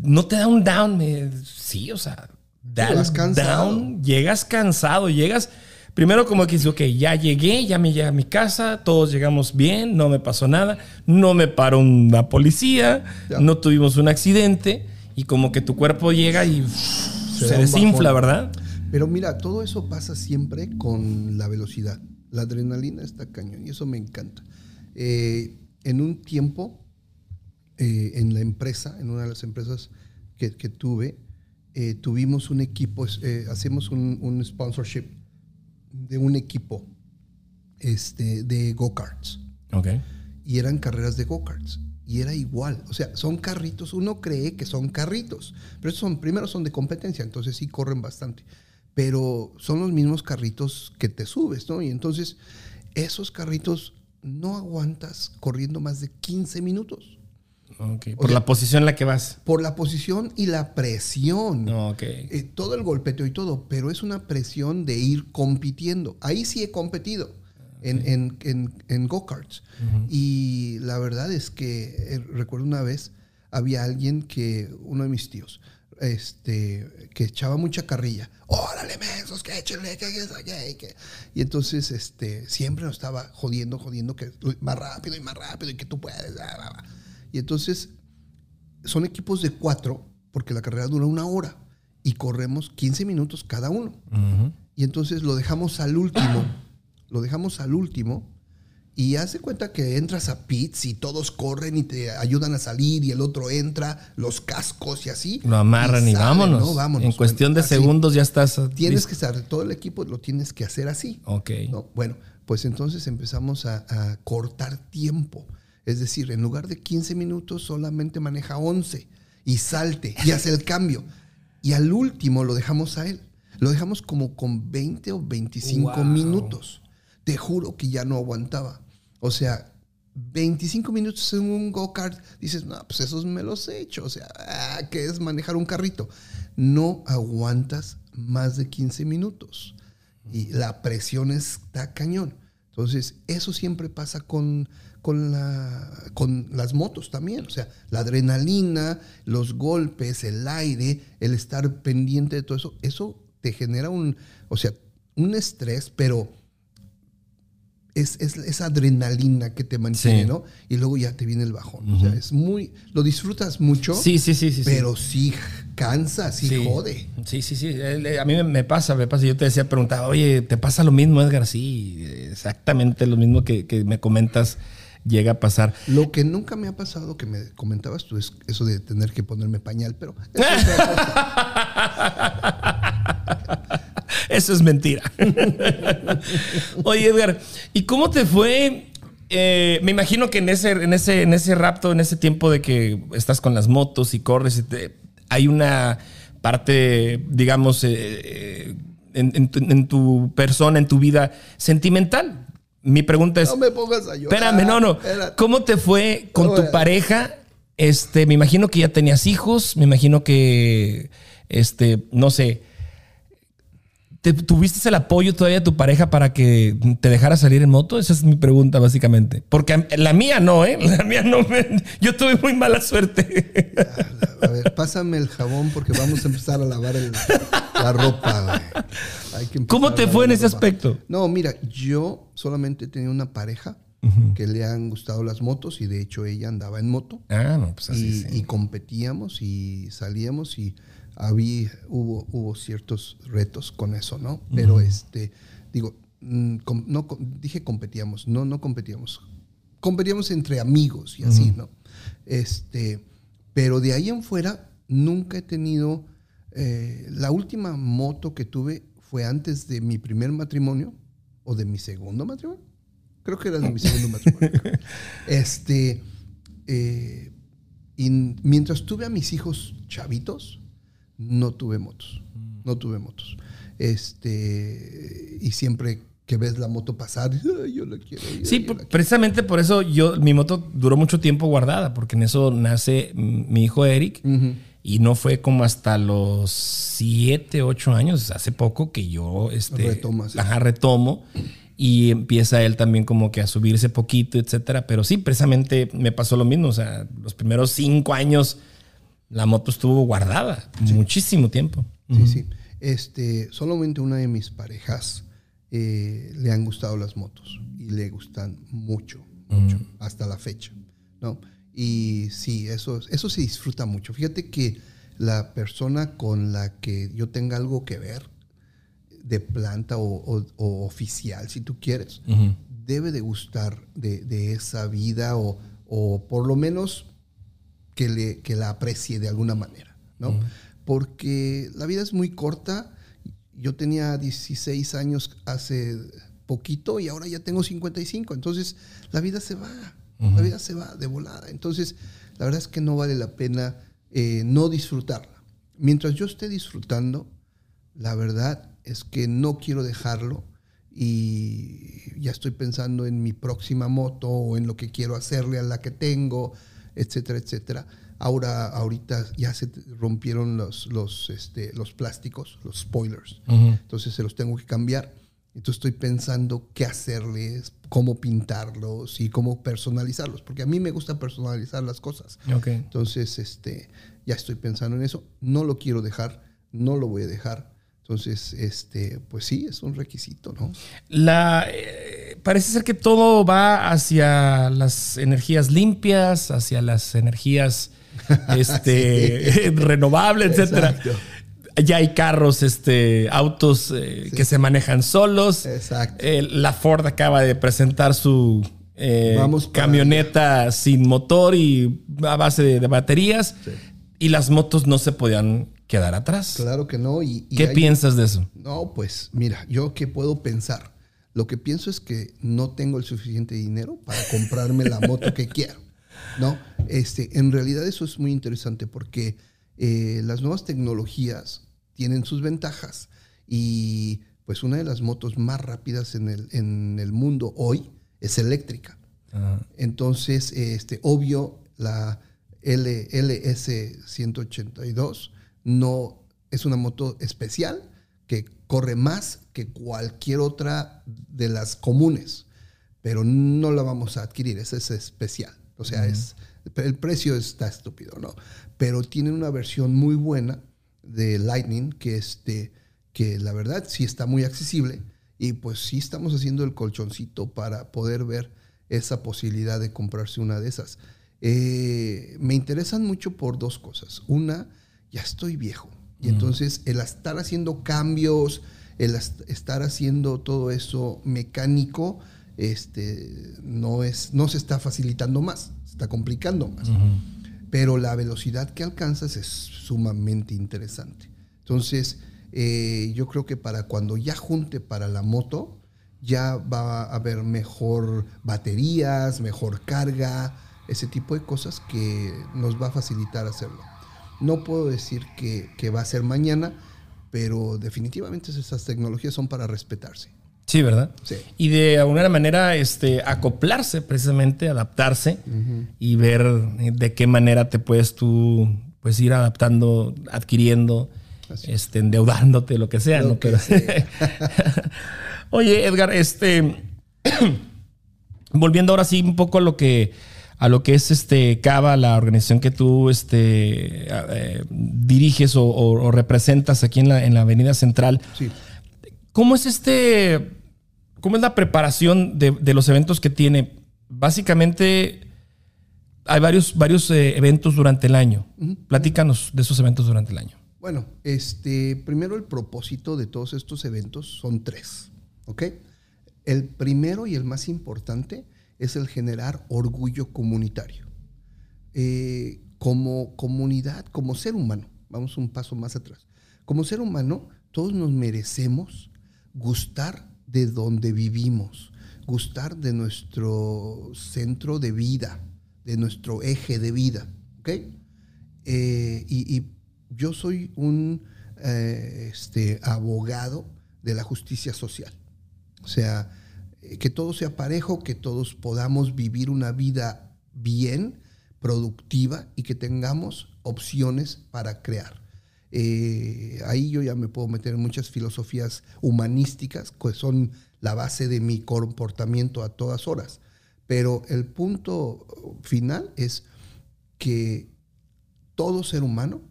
¿no te da un down? Me- sí, o sea, un cansado. down, llegas cansado, llegas... Primero como que dices, ok, ya llegué, ya me llegué a mi casa, todos llegamos bien, no me pasó nada, no me paró una policía, Ya. no tuvimos un accidente y como que tu cuerpo llega y se, desinfla. ¿verdad? Pero mira, todo eso pasa siempre con la velocidad. La adrenalina está cañón y eso me encanta. Eh, en un tiempo, eh, en la empresa, en una de las empresas que, que tuve, eh, tuvimos un equipo, eh, hacemos un, un sponsorship de un equipo este, de go-karts Ok. y eran carreras de go-karts. Y era igual, o sea, son carritos, uno cree que son carritos, pero son, primero son de competencia, entonces sí corren bastante, pero son los mismos carritos que te subes, ¿no? Y entonces esos carritos no aguantas corriendo más de 15 minutos Ok. Por la posición en la que vas. por la posición y la presión. Ok. Eh, todo el golpeteo y todo, pero es una presión de ir compitiendo. Ahí sí he competido en, en, en- en go-karts. Y la verdad es que eh, recuerdo una vez, había alguien que, uno de mis tíos, este, que echaba mucha carrilla. Órale, mensos, que échenle, que, que, que, que". Y entonces, este, siempre nos estaba jodiendo, jodiendo, que más rápido y más rápido y que tú puedes. bla, bla, bla. Y entonces, son equipos de cuatro, porque la carrera dura una hora y corremos 15 minutos cada uno. Y entonces lo dejamos al último, lo dejamos al último y hace cuenta que entras a pits y todos corren y te ayudan a salir y el otro entra, los cascos y así. Lo amarran y, salen, vámonos. ¿no? Vámonos. En cuestión de así. segundos ya estás. Tienes que estar, todo el equipo lo tienes que hacer así. Ok. ¿no? Bueno, pues entonces empezamos a, a cortar tiempo. Es decir, en lugar de 15 minutos solamente maneja 11 y salte y hace el cambio. Y al último lo dejamos a él. Lo dejamos como con 20 o 25 Wow. minutos. Te juro que ya no aguantaba. O sea, 25 minutos en un go-kart, dices, no, pues esos me los he hecho. O sea, ah, ¿qué es manejar un carrito? No aguantas más de 15 minutos. Y la presión está cañón. Entonces, eso siempre pasa con, con, la, con las motos también. O sea, la adrenalina, los golpes, el aire, el estar pendiente de todo eso, eso te genera un, o sea, un estrés, pero es, es esa adrenalina que te mantiene, Sí. ¿no? Y luego ya te viene el bajón. O sea, es muy, lo disfrutas mucho, Sí, sí, sí, sí. pero sí cansa, sí, Sí. jode. Sí, sí, sí. A mí me- me pasa, me pasa. Yo te decía, preguntaba, oye, ¿te pasa lo mismo, Edgar? Sí, exactamente lo mismo que, que me comentas. Llega a pasar. Lo que nunca me ha pasado, que me comentabas tú, es eso de tener que ponerme pañal, pero eso es. Eso es mentira. Oye, Edgar, ¿y cómo te fue? Eh, me imagino que en ese, en, ese, en ese rapto, en ese tiempo de que estás con las motos y corres, y te- hay una parte, digamos, eh, eh, en, en tu, en tu persona, en tu vida sentimental. Mi pregunta es, No me pongas a llorar. espérame, no, no. Espérate. ¿Cómo te fue con No, tu pareja? Este, me imagino que ya tenías hijos, me imagino que, este, no sé, ¿Te- ¿Tuviste el apoyo todavía de tu pareja para que te dejara salir en moto? Esa es mi pregunta, básicamente. Porque la mía no, ¿eh? La mía no. me- yo tuve muy mala suerte. A ver, pásame el jabón porque vamos a empezar a lavar el- la ropa. Hay que ¿Cómo te fue en ese ropa. aspecto? No, mira, yo solamente tenía una pareja que le han gustado las motos y de hecho ella andaba en moto. Ah, no, pues así y, sí. y competíamos y salíamos y había, hubo, hubo ciertos retos con eso, ¿no? Pero este, digo, mm, com- no, dije competíamos, no, no competíamos. Competíamos entre amigos y así, ¿no? Este, pero de ahí en fuera nunca he tenido, eh, la última moto que tuve fue antes de mi primer matrimonio o de mi segundo matrimonio. Creo que era de mi segundo matrimonio. Este, eh, y mientras tuve a mis hijos chavitos, no tuve motos. No tuve motos. Este, y siempre que ves la moto pasar, "Ay, yo la quiero. Sí, yo quiero". precisamente por eso yo, mi moto duró mucho tiempo guardada, porque en eso nace mm, mi hijo Eric. Y no fue como hasta los 7, 8 años, hace poco, que yo este, Retomas. Ajá, retomo. Y empieza él también como que a subirse poquito, etcétera. Pero sí, precisamente me pasó lo mismo. O sea, los primeros cinco años la moto estuvo guardada muchísimo tiempo. Sí, sí. Este, solamente una de mis parejas eh, le han gustado las motos y le gustan mucho, mucho, hasta la fecha, ¿no? Y sí, eso, eso se disfruta mucho. Fíjate que la persona con la que yo tenga algo que ver, de planta o, o- o oficial, si tú quieres, debe de gustar de, de esa vida o, o por lo menos que, le, que la aprecie de alguna manera, ¿no? Porque la vida es muy corta. Yo tenía 16 años hace poquito y ahora ya tengo 55. Entonces, la vida se va. La vida se va de volada. Entonces, la verdad es que no vale la pena eh, no disfrutarla. Mientras yo esté disfrutando, la verdad es que no quiero dejarlo y ya estoy pensando en mi próxima moto o en lo que quiero hacerle a la que tengo, etcétera, etcétera. Ahora, ahorita ya se rompieron los, los, este, los plásticos, los spoilers. Entonces se los tengo que cambiar. Entonces estoy pensando qué hacerles, cómo pintarlos y cómo personalizarlos, porque a mí me gusta personalizar las cosas. Entonces, este, ya estoy pensando en eso. No lo quiero dejar, no lo voy a dejar. Entonces, este, pues sí, es un requisito, ¿no? La, eh, parece ser que todo va hacia las energías limpias, hacia las energías este, renovables, etcétera. Ya hay carros, este, autos eh, que se manejan solos. Exacto. Eh, la Ford acaba de presentar su Vamos camioneta sin motor y a base de, de baterías. Y las motos no se podían quedar atrás. Claro que no. Y, y ¿Qué hay- piensas de eso? No, pues mira, yo qué puedo pensar. Lo que pienso es que no tengo el suficiente dinero para comprarme la moto que quiero. No, este, en realidad eso es muy interesante porque eh, las nuevas tecnologías tienen sus ventajas y pues una de las motos más rápidas en el, en el mundo hoy es eléctrica. Entonces, este, obvio, la L- LS182 no es una moto especial que corre más que cualquier otra de las comunes, pero no la vamos a adquirir, esa es especial. O sea, es, el precio está estúpido, ¿no? Pero tienen una versión muy buena de Lightning que, este, que la verdad sí está muy accesible y pues sí estamos haciendo el colchoncito para poder ver esa posibilidad de comprarse una de esas. Eh, me interesan mucho por dos cosas. Una, ya estoy viejo. Y entonces el estar haciendo cambios, el est- estar haciendo todo eso mecánico, este, no, es, no se está facilitando más, se está complicando más. Pero la velocidad que alcanzas es sumamente interesante. Entonces, eh, yo creo que para cuando ya junte para la moto, ya va a haber mejor baterías, mejor carga, ese tipo de cosas que nos va a facilitar hacerlo. No puedo decir que, que va a ser mañana, pero definitivamente esas tecnologías son para respetarse. Sí, ¿verdad? Sí. Y de alguna manera este, acoplarse, precisamente, adaptarse y ver de qué manera te puedes tú pues, ir adaptando, adquiriendo, este, endeudándote, lo que sea. Lo ¿no? que Pero- sea. Oye, Edgar, este. volviendo ahora sí un poco a lo que. A lo que es este Cava, la organización que tú este, eh, diriges o, o- o representas aquí en la, en la Avenida Central. Sí. ¿Cómo es este. ¿Cómo es la preparación de, de los eventos que tiene? Básicamente, hay varios, varios eh, eventos durante el año. Platícanos de esos eventos durante el año. Bueno, este, primero el propósito de todos estos eventos son tres, ¿ok? El primero y el más importante es el generar orgullo comunitario. Eh, como comunidad, como ser humano, vamos un paso más atrás. Como ser humano, todos nos merecemos gustar de donde vivimos, gustar de nuestro centro de vida, de nuestro eje de vida, ¿ok? Eh, y, yo soy un eh, este, abogado de la justicia social. O sea, que todo sea parejo, que todos podamos vivir una vida bien, productiva y que tengamos opciones para crear. Eh, ahí yo ya me puedo meter en muchas filosofías humanísticas que son la base de mi comportamiento a todas horas. Pero el punto final es que todo ser humano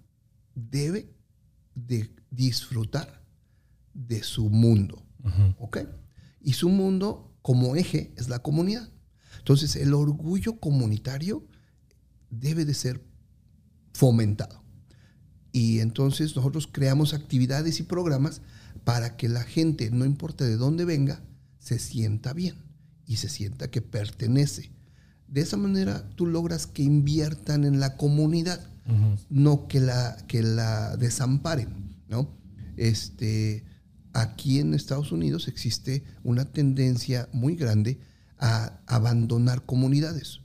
debe de disfrutar de su mundo. ¿Ok? Y su mundo como eje es la comunidad. Entonces el orgullo comunitario debe de ser fomentado. Y entonces nosotros creamos actividades y programas para que la gente, no importa de dónde venga, se sienta bien y se sienta que pertenece. De esa manera tú logras que inviertan en la comunidad, no que la, que la desamparen. ¿no? Este, aquí en Estados Unidos existe una tendencia muy grande a abandonar comunidades.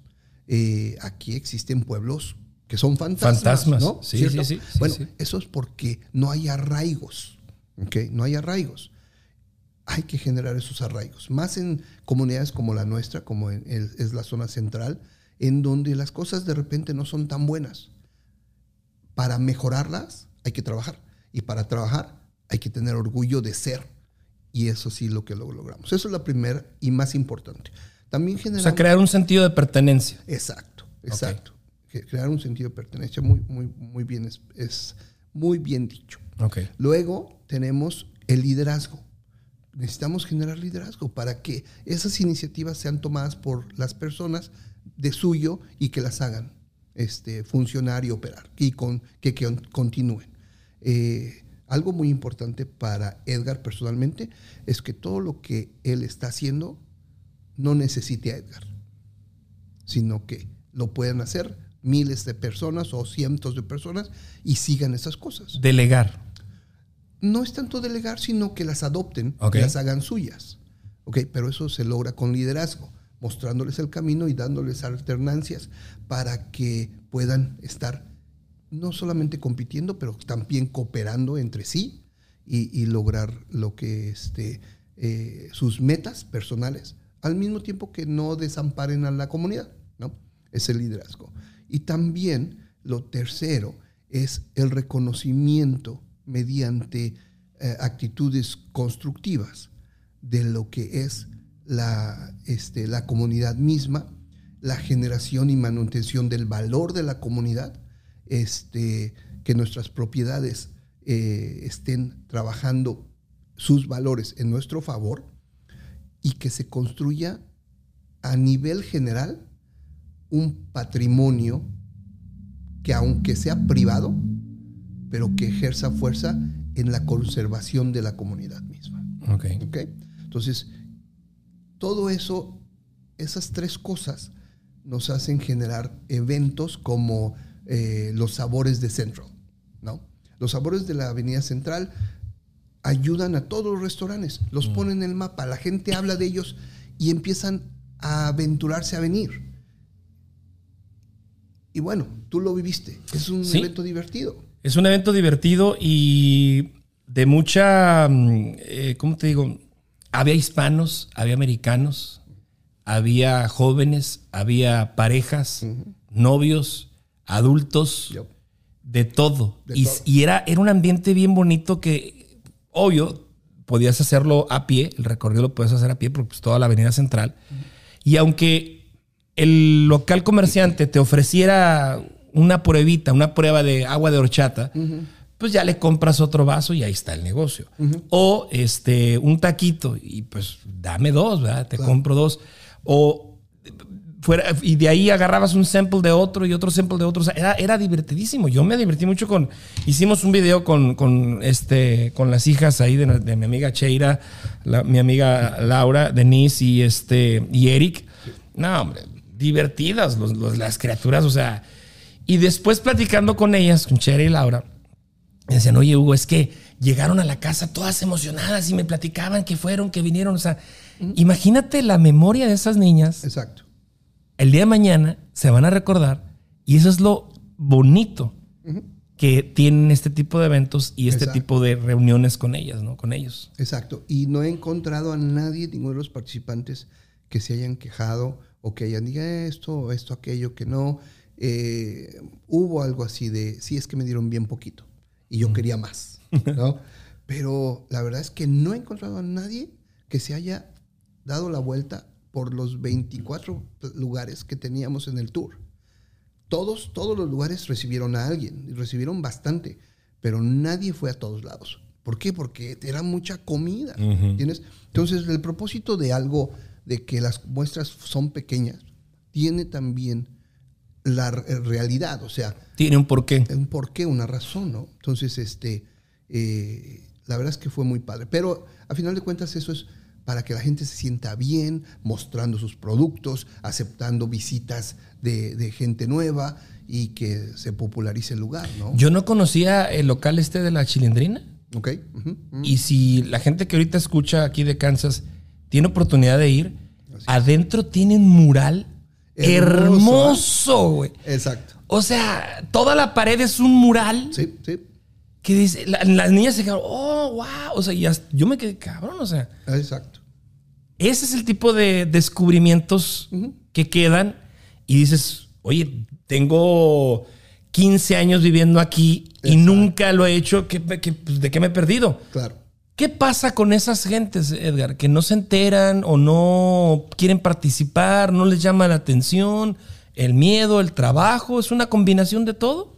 Eh, aquí existen pueblos que son fantasmas. Fantasmas, ¿no? sí, ¿Cierto? sí, sí, bueno, sí. eso es porque no hay arraigos. ¿ok? No hay arraigos. Hay que generar esos arraigos. Más en comunidades como la nuestra, como en el- es la zona central, en donde las cosas de repente no son tan buenas. Para mejorarlas hay que trabajar. Y para trabajar hay que tener orgullo de ser. Y eso sí lo que lo logramos. Eso es la primera y más importante. También O generamos... sea, crear un sentido de pertenencia. Exacto, exacto. Que- Crear un sentido de pertenencia muy, muy, muy bien, es, es muy bien dicho. Ok. Luego tenemos el liderazgo. Necesitamos generar liderazgo para que esas iniciativas sean tomadas por las personas de suyo y que las hagan este, funcionar y operar y con, que, que continúen. Eh, algo muy importante para Edgar personalmente es que todo lo que él está haciendo no necesite a Edgar, sino que lo puedan hacer miles de personas o cientos de personas y sigan esas cosas Delegar. no es tanto delegar, sino que las adopten Ok. y las hagan suyas. ¿Ok? Pero eso se logra con liderazgo, mostrándoles el camino y dándoles alternancias para que puedan estar no solamente compitiendo, pero también cooperando entre sí y, lograr lo que este, eh, sus metas personales, al mismo tiempo que no desamparen a la comunidad, ¿no? Es el liderazgo. Y también lo tercero es el reconocimiento mediante eh, actitudes constructivas de lo que es la, este, la comunidad misma, la generación y manutención del valor de la comunidad, este, que nuestras propiedades eh, estén trabajando sus valores en nuestro favor y que se construya a nivel general un patrimonio que aunque sea privado, pero que ejerza fuerza en la conservación de la comunidad misma. Ok. ¿ok? Entonces, todo eso, esas tres cosas nos hacen generar eventos como eh, los sabores de Central, ¿no? Los sabores de la Avenida Central ayudan a todos los restaurantes, los ponen en el mapa, la gente habla de ellos y empiezan a aventurarse a venir. Y bueno, tú lo viviste, es un Sí. evento divertido. Es un evento divertido y de mucha, mm, eh, ¿cómo te digo? Había hispanos, había americanos, había jóvenes, había parejas, novios, adultos, Yep. de todo. De y todo. y era, era un ambiente bien bonito que, obvio, podías hacerlo a pie, el recorrido lo puedes hacer a pie porque pues, toda la avenida central. Y aunque el local comerciante te ofreciera una pruebita, una prueba de agua de horchata, pues ya le compras otro vaso y ahí está el negocio. O este, un taquito y pues dame dos, ¿verdad? Te compro dos. O fuera, y de ahí agarrabas un sample de otro y otro sample de otro. O sea, era, era divertidísimo. Yo me divertí mucho con. Hicimos un video con, con, este, con las hijas ahí de, de mi amiga Cheira, la- mi amiga Laura, Denise y, este, y Eric. No, hombre, divertidas los- los- las criaturas. O sea, y después platicando con ellas, con Cheira y Laura, me decían, oye, Hugo, es que llegaron a la casa todas emocionadas y me platicaban que fueron, que vinieron. O sea, imagínate la memoria de esas niñas Exacto. El día de mañana se van a recordar y eso es lo bonito que tienen este tipo de eventos y este Exacto. tipo de reuniones con ellas, ¿no? Con ellos. Exacto. Y no he encontrado a nadie, ninguno de los participantes, que se hayan quejado o que hayan dicho esto, esto, aquello, que no. Eh, hubo algo así de, sí, es que me dieron bien poquito y yo quería más, ¿no? Pero la verdad es que no he encontrado a nadie que se haya dado la vuelta por los 24 lugares que teníamos en el tour. Todos, todos los lugares recibieron a alguien, y recibieron bastante, pero nadie fue a todos lados. ¿Por qué? Porque era mucha comida, ¿entiendes? Entonces, el propósito de algo, de que las muestras son pequeñas, tiene también la re- realidad, o sea, Tiene un porqué. un porqué, una razón, ¿no? Entonces, este, eh, la verdad es que fue muy padre. Pero a final de cuentas eso es para que la gente se sienta bien, mostrando sus productos, aceptando visitas de, de gente nueva y que se popularice el lugar, ¿no? Yo no conocía el local este de la chilindrina. ok. Y si la gente que ahorita escucha aquí de Kansas tiene oportunidad de ir, adentro tienen mural Hermoso, hermoso, güey. Exacto. O sea, toda la pared es un mural Sí, sí. Que dice, la- las niñas se quedaron, oh, wow. O sea, y hasta- yo me quedé cabrón, o sea. Exacto. Ese es el tipo de descubrimientos que quedan y dices, oye, tengo 15 años viviendo aquí y nunca lo he hecho, ¿qué- qué- pues, ¿de qué me he perdido? Claro. ¿Qué pasa con esas gentes, Edgar? Que no se enteran o no quieren participar, no les llama la atención, el miedo, el trabajo, es una combinación de todo.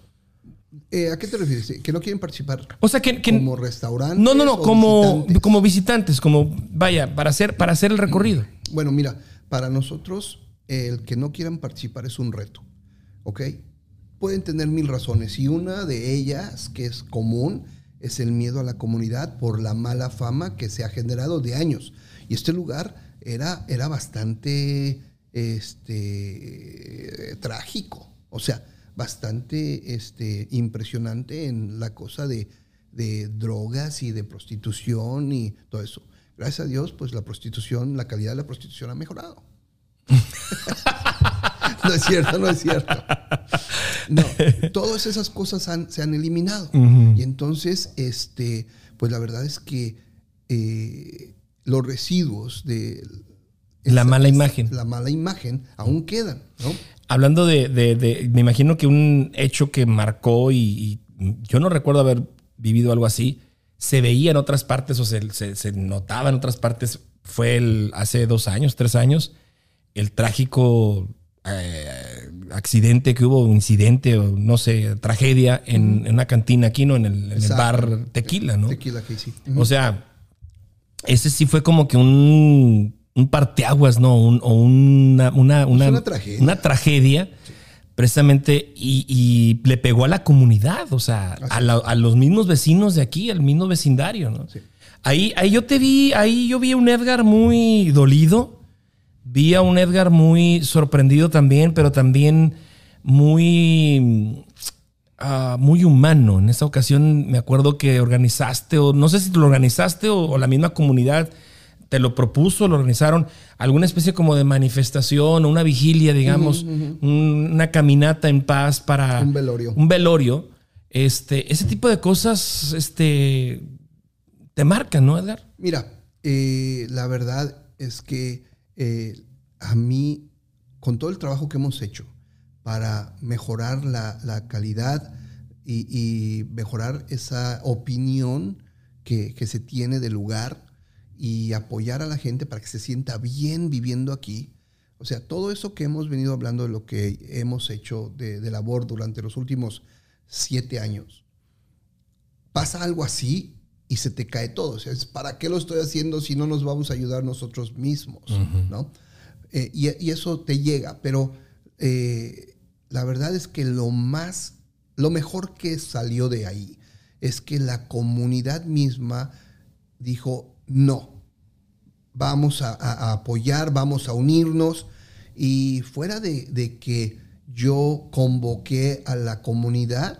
Eh, ¿A qué te refieres? ¿Que no quieren participar O sea, que... que- como restaurantes? no, no, no, como visitantes? como visitantes, como, vaya, para hacer, para hacer el recorrido. Bueno, mira, para nosotros el que no quieran participar es un reto, ¿ok? Pueden tener mil razones y una de ellas, que es común, es el miedo a la comunidad por la mala fama que se ha generado de años. Y este lugar era, era bastante este, trágico, o sea, bastante este, impresionante en la cosa de, de drogas y de prostitución y todo eso. Gracias a Dios, pues la prostitución, la calidad de la prostitución ha mejorado. no es cierto, no es cierto. No, todas esas cosas han- se han eliminado. Y entonces, este, pues la verdad es que eh, los residuos de La mala imagen. la mala imagen aún quedan, ¿no? Hablando de, de- de- me imagino que un hecho que marcó y, y yo no recuerdo haber vivido algo así, se veía en otras partes o se, se- se notaba en otras partes, fue el, hace dos años, tres años, el trágico eh, accidente que hubo, incidente o no sé, tragedia en, en una cantina aquí, ¿no? En el, en el bar Tequila, ¿no? Tequila que sí. O sea, ese sí fue como que un, un parteaguas, ¿no? Un- o una, una, una, una tragedia. una tragedia, precisamente, y, y le pegó a la comunidad, o sea, a, la- a los mismos vecinos de aquí, al mismo vecindario, ¿no? Sí. Ahí, ahí yo te vi, ahí yo vi a un Edgar muy dolido, vi a un Edgar muy sorprendido también, pero también muy, ah, muy humano. En esta ocasión me acuerdo que organizaste, o no sé si tú lo organizaste o, o la misma comunidad te lo propuso, lo organizaron, alguna especie como de manifestación o una vigilia, digamos, un- una caminata en paz para... Un velorio. Un velorio. Este, ese tipo de cosas este, te marcan, ¿no, Edgar? Mira, eh, la verdad es que eh, a mí, con todo el trabajo que hemos hecho para mejorar la, la calidad y, y mejorar esa opinión que, que se tiene del lugar y apoyar a la gente para que se sienta bien viviendo aquí, o sea, todo eso que hemos venido hablando de lo que hemos hecho de, de labor durante los últimos siete años, pasa algo así y se te cae todo. O sea, ¿para qué lo estoy haciendo si no nos vamos a ayudar nosotros mismos? ¿no? Eh, y, y eso te llega, pero eh, la verdad es que lo más, lo mejor que salió de ahí es que la comunidad misma dijo, no, vamos a, apoyar, vamos a unirnos. Y fuera de, de que yo convoqué a la comunidad,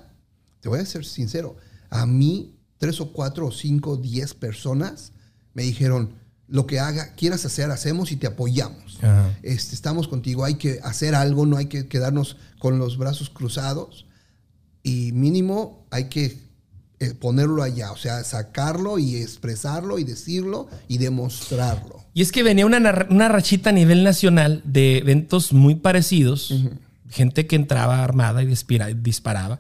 te voy a ser sincero, a mí tres o cuatro o cinco, diez personas me dijeron, lo que haga, quieras hacer, hacemos y te apoyamos. Este, estamos contigo, hay que hacer algo, no hay que quedarnos con los brazos cruzados y mínimo hay que ponerlo allá, o sea, sacarlo y expresarlo y decirlo y demostrarlo. Y es que venía una, una rachita a nivel nacional de eventos muy parecidos, gente que entraba armada y dispara- disparaba,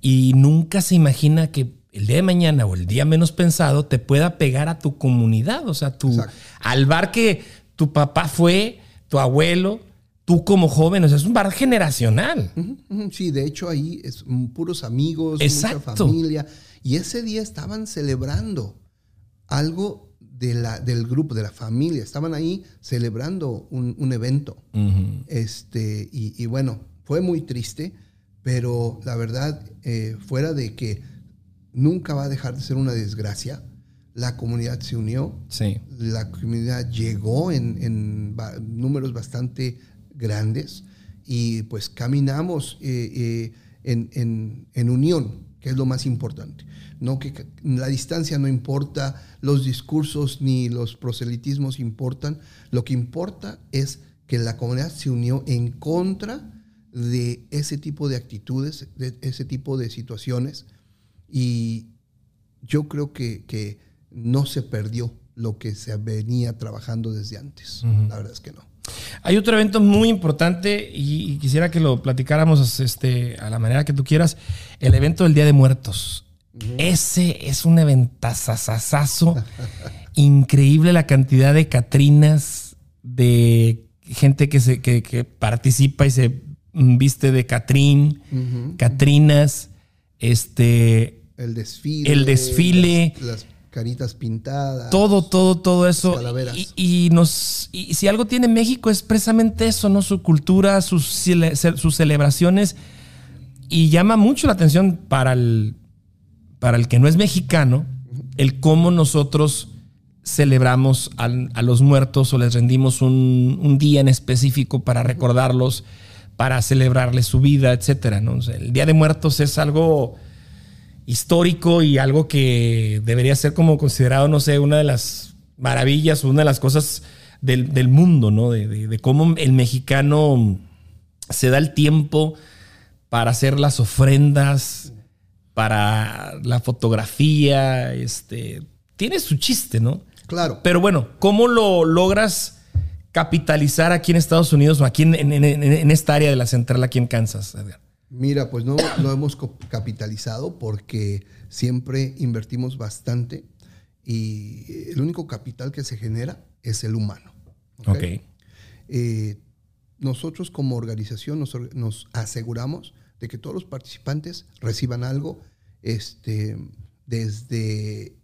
y nunca se imagina que el día de mañana o el día menos pensado te pueda pegar a tu comunidad, o sea, tu, Exacto. al bar que tu papá fue, tu abuelo, tú como joven, o sea, es un bar generacional. Sí, de hecho ahí es mm, puros amigos, Exacto. mucha familia. Y ese día estaban celebrando algo de la, del grupo, de la familia. Estaban ahí celebrando un, un evento. este, y, y bueno, fue muy triste, pero la verdad, eh, fuera de que nunca va a dejar de ser una desgracia, la comunidad se unió, Sí. la comunidad llegó en, en ba- números bastante grandes y pues caminamos eh, eh, en, en- en unión, que es lo más importante. No que la distancia no importa, los discursos ni los proselitismos importan. Lo que importa es que la comunidad se unió en contra de ese tipo de actitudes, de ese tipo de situaciones y yo creo que, que no se perdió lo que se venía trabajando desde antes. La verdad es que no. Hay otro evento muy importante y, y quisiera que lo platicáramos este, a la manera que tú quieras. El evento del Día de Muertos. Ese es un eventazazazazo. Increíble la cantidad de Catrinas, de gente que, se, que, que participa y se viste de Catrín, Catrinas, este, El desfile. El desfile. Las, las caritas pintadas. todo, todo, todo eso. calaveras. Y, y nos, y si algo tiene México es precisamente eso, ¿no? Su cultura, sus, sus celebraciones. Y llama mucho la atención para el, para el que no es mexicano, el cómo nosotros celebramos a, los muertos o les rendimos un, un día en específico para recordarlos, para celebrarles su vida, etcétera, ¿no? O sea, el Día de Muertos es algo histórico y algo que debería ser como considerado, no sé, una de las maravillas una de las cosas del, del mundo, ¿no? De, de- de cómo el mexicano se da el tiempo para hacer las ofrendas, para la fotografía, este, tiene su chiste, ¿no? Claro. Pero bueno, ¿cómo lo logras capitalizar aquí en Estados Unidos o aquí en, en- en- en esta área de la central aquí en Kansas, Edgar? Mira, pues no lo hemos capitalizado porque siempre invertimos bastante y el único capital que se genera es el humano. ¿ok? Ok. Eh, nosotros como organización nos, nos aseguramos de que todos los participantes reciban algo este, desde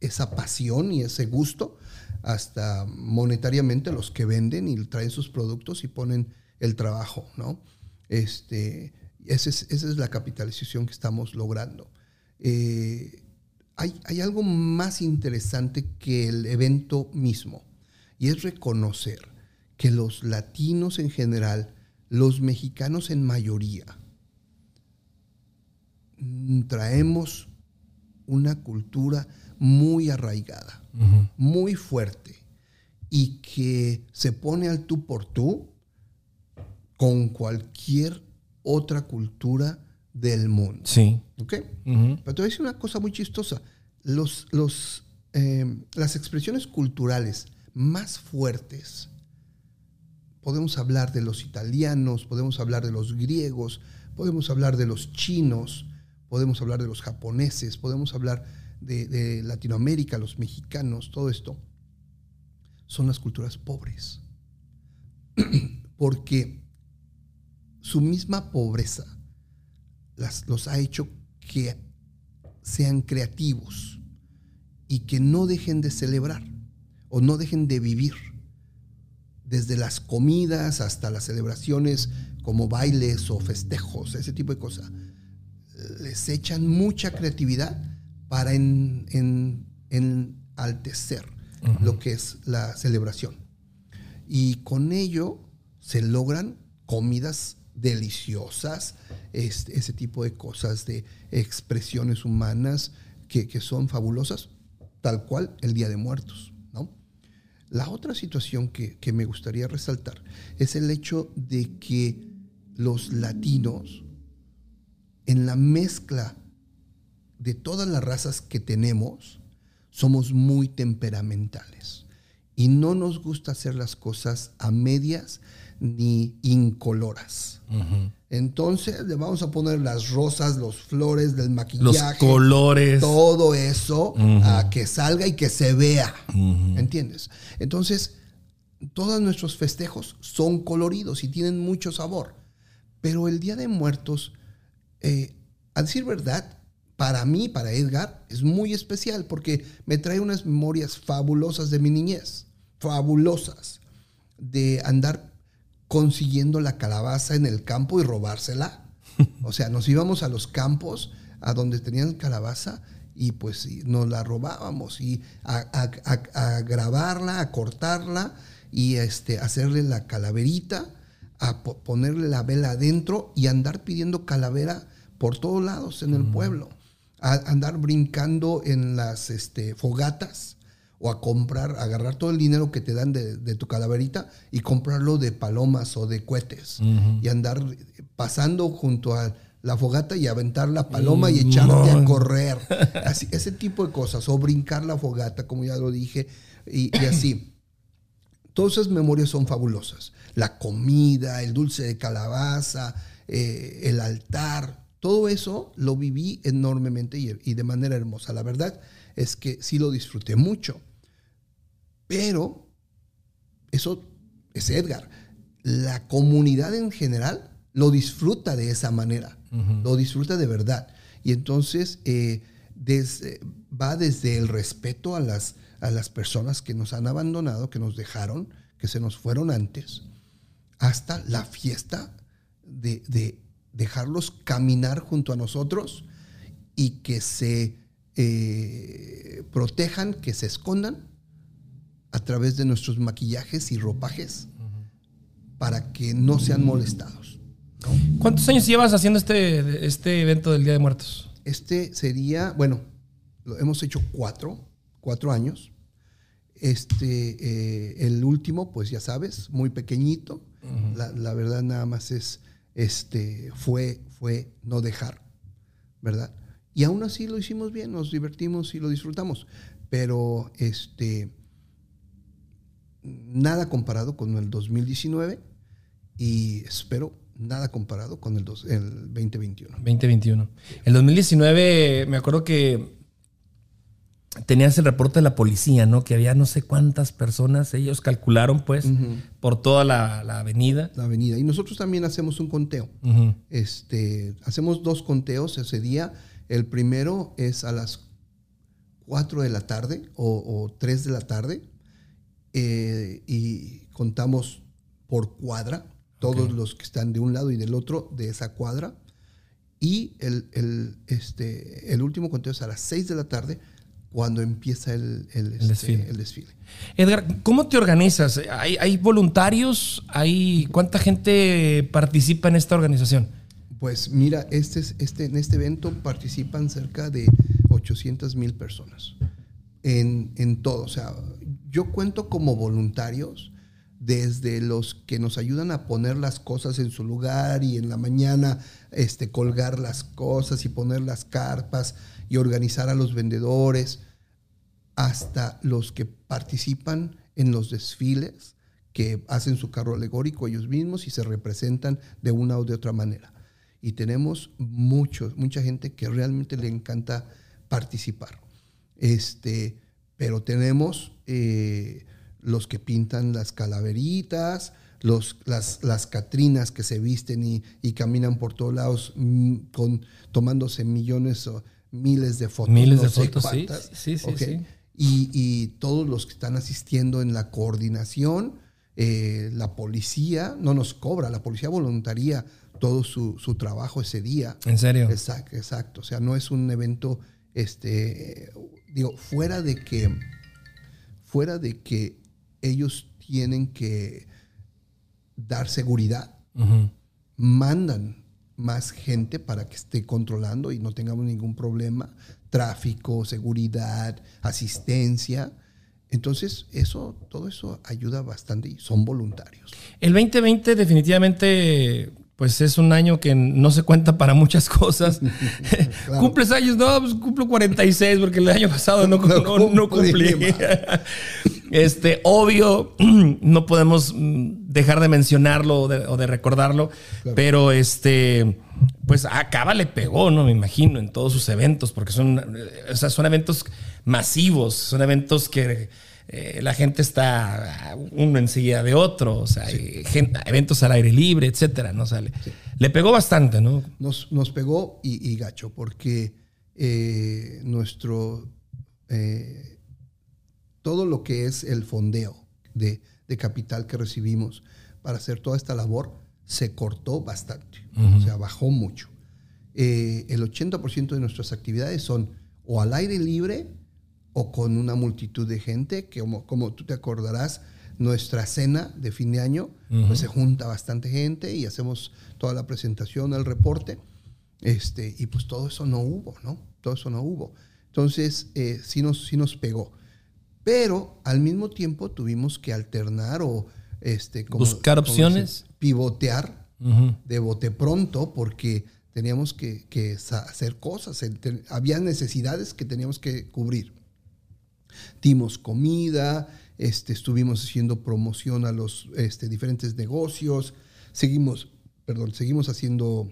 esa pasión y ese gusto hasta monetariamente los que venden y traen sus productos y ponen el trabajo, ¿no? Este, esa es, esa es la capitalización que estamos logrando. Eh, hay, hay algo más interesante que el evento mismo y es reconocer que los latinos en general, los mexicanos en mayoría, mm, traemos una cultura muy arraigada, muy fuerte, y que se pone al tú por tú con cualquier otra cultura del mundo. Sí. ¿Ok? Pero te voy a decir una cosa muy chistosa. Los, los, eh, las expresiones culturales más fuertes, podemos hablar de los italianos, podemos hablar de los griegos, podemos hablar de los chinos, podemos hablar de los japoneses, podemos hablar de, de Latinoamérica, los mexicanos, todo esto, son las culturas pobres. Porque su misma pobreza las, los ha hecho que sean creativos y que no dejen de celebrar o no dejen de vivir. Desde las comidas hasta las celebraciones como bailes o festejos, ese tipo de cosas. Les echan mucha creatividad para en, enaltecer lo que es la celebración. Y con ello se logran comidas deliciosas, este, ese tipo de cosas, de expresiones humanas que, son fabulosas, tal cual el Día de Muertos. ¿no? La otra situación que, que me gustaría resaltar es el hecho de que los latinos, en la mezcla de todas las razas que tenemos, somos muy temperamentales y no nos gusta hacer las cosas a medias ni incoloras. Entonces le vamos a poner las rosas, los flores del maquillaje, los colores, todo eso a que salga y que se vea. ¿Entiendes? Entonces, todos nuestros festejos son coloridos y tienen mucho sabor. Pero el Día de Muertos, eh, a decir verdad, para mí, para Edgar, es muy especial porque me trae unas memorias fabulosas de mi niñez. Fabulosas. De andar consiguiendo la calabaza en el campo y robársela. O sea, nos íbamos a los campos a donde tenían calabaza y pues nos la robábamos y a, grabarla, a cortarla y este, hacerle la calaverita, a ponerle la vela adentro y andar pidiendo calavera por todos lados en el pueblo, a andar brincando en las este, fogatas o a comprar, agarrar todo el dinero que te dan de, tu calaverita y comprarlo de palomas o de cohetes y andar pasando junto a la fogata y aventar la paloma y echarte a correr. Así, ese tipo de cosas, o brincar la fogata, como ya lo dije, y, así. Todas esas memorias son fabulosas. La comida, el dulce de calabaza, eh, el altar, todo eso lo viví enormemente y, y de manera hermosa. La verdad es que sí lo disfruté mucho. Pero eso es Edgar. La comunidad en general lo disfruta de esa manera, lo disfruta de verdad. Y entonces eh, va desde el respeto a las, a las personas que nos han abandonado, que nos dejaron, que se nos fueron antes, hasta la fiesta de, dejarlos caminar junto a nosotros y que se eh, protejan, que se escondan a través de nuestros maquillajes y ropajes para que no sean molestados. ¿Cuántos años llevas haciendo este, este evento del Día de Muertos? Este sería, bueno, lo hemos hecho cuatro, cuatro años. Este, eh, el último, pues ya sabes, muy pequeñito. la, verdad nada más es, este, fue, fue no dejar, ¿verdad? Y aún así lo hicimos bien, nos divertimos y lo disfrutamos. Pero, este, nada comparado con el 2019 y espero nada comparado con el, 2021. 2021. El 2019, me acuerdo que tenías el reporte de la policía, ¿no? Que había no sé cuántas personas, ellos calcularon, pues, por toda la, avenida. La avenida. Y nosotros también hacemos un conteo. este, hacemos dos conteos ese día. El primero es a las 4 de la tarde o, o 3 de la tarde eh, y contamos por cuadra, todos los que están de un lado y del otro de esa cuadra. Y el, el, este, el último conteo es a las 6 de la tarde cuando empieza el, el, este, desfile. el desfile. Edgar, ¿cómo te organizas? ¿Hay, hay voluntarios? ¿Hay, ¿Cuánta gente participa en esta organización? Pues mira, este, es- este, en este evento participan cerca de 800 mil personas en, en todo. O sea, yo cuento como voluntarios desde los que nos ayudan a poner las cosas en su lugar y en la mañana este, colgar las cosas y poner las carpas y organizar a los vendedores, hasta los que participan en los desfiles, que hacen su carro alegórico ellos mismos y se representan de una o de otra manera. Y tenemos muchos, mucha gente que realmente le encanta participar. Este, pero tenemos eh, los que pintan las calaveritas, los, las, las catrinas que se visten y, y caminan por todos lados mm, con, tomándose millones o miles de fotos. Miles no de fotos, sí, cuántas, sí, sí. Y, y todos los que están asistiendo en la coordinación, eh, la policía no nos cobra, la policía voluntaría todo su, su trabajo ese día. ¿En serio? Exacto, exacto. O sea, no es un evento, este, digo, fuera de que, fuera de que ellos tienen que dar seguridad, mandan más gente para que esté controlando y no tengamos ningún problema, tráfico, seguridad, asistencia. Entonces, eso, todo eso ayuda bastante y son voluntarios. El 2020 definitivamente pues es un año que no se cuenta para muchas cosas. Claro. ¿Cumples años? No, pues cumplo 46 porque el año pasado no, no, No no cumplí. Este, obvio, no podemos mm, dejar de mencionarlo o de, o de recordarlo, Claro. pero este, pues a Cava le pegó, ¿no? Me imagino, en todos sus eventos, porque son, eh, o sea, son eventos masivos, son eventos que eh, la gente está uno enseguida de otro, o sea, eventos al aire libre, etcétera, ¿no? O sea, le, le pegó bastante, ¿no? Nos, nos pegó y, y gacho, porque eh, nuestro, eh, todo lo que es el fondeo de, de capital que recibimos para hacer toda esta labor se cortó bastante, o sea, bajó mucho. El 80% de nuestras actividades son o al aire libre o con una multitud de gente, que como, como tú te acordarás, nuestra cena de fin de año, pues se junta bastante gente y hacemos toda la presentación, el reporte, este, y pues todo eso no hubo, ¿no? Todo eso no hubo. Entonces, eh, sí, nos, sí nos pegó. Pero al mismo tiempo tuvimos que alternar o este, Buscar como opciones. dice, pivotear Ujú. de bote pronto porque teníamos que, que hacer cosas. Había necesidades que teníamos que cubrir. Dimos comida, este, estuvimos haciendo promoción a los este, diferentes negocios, seguimos, perdón, seguimos haciendo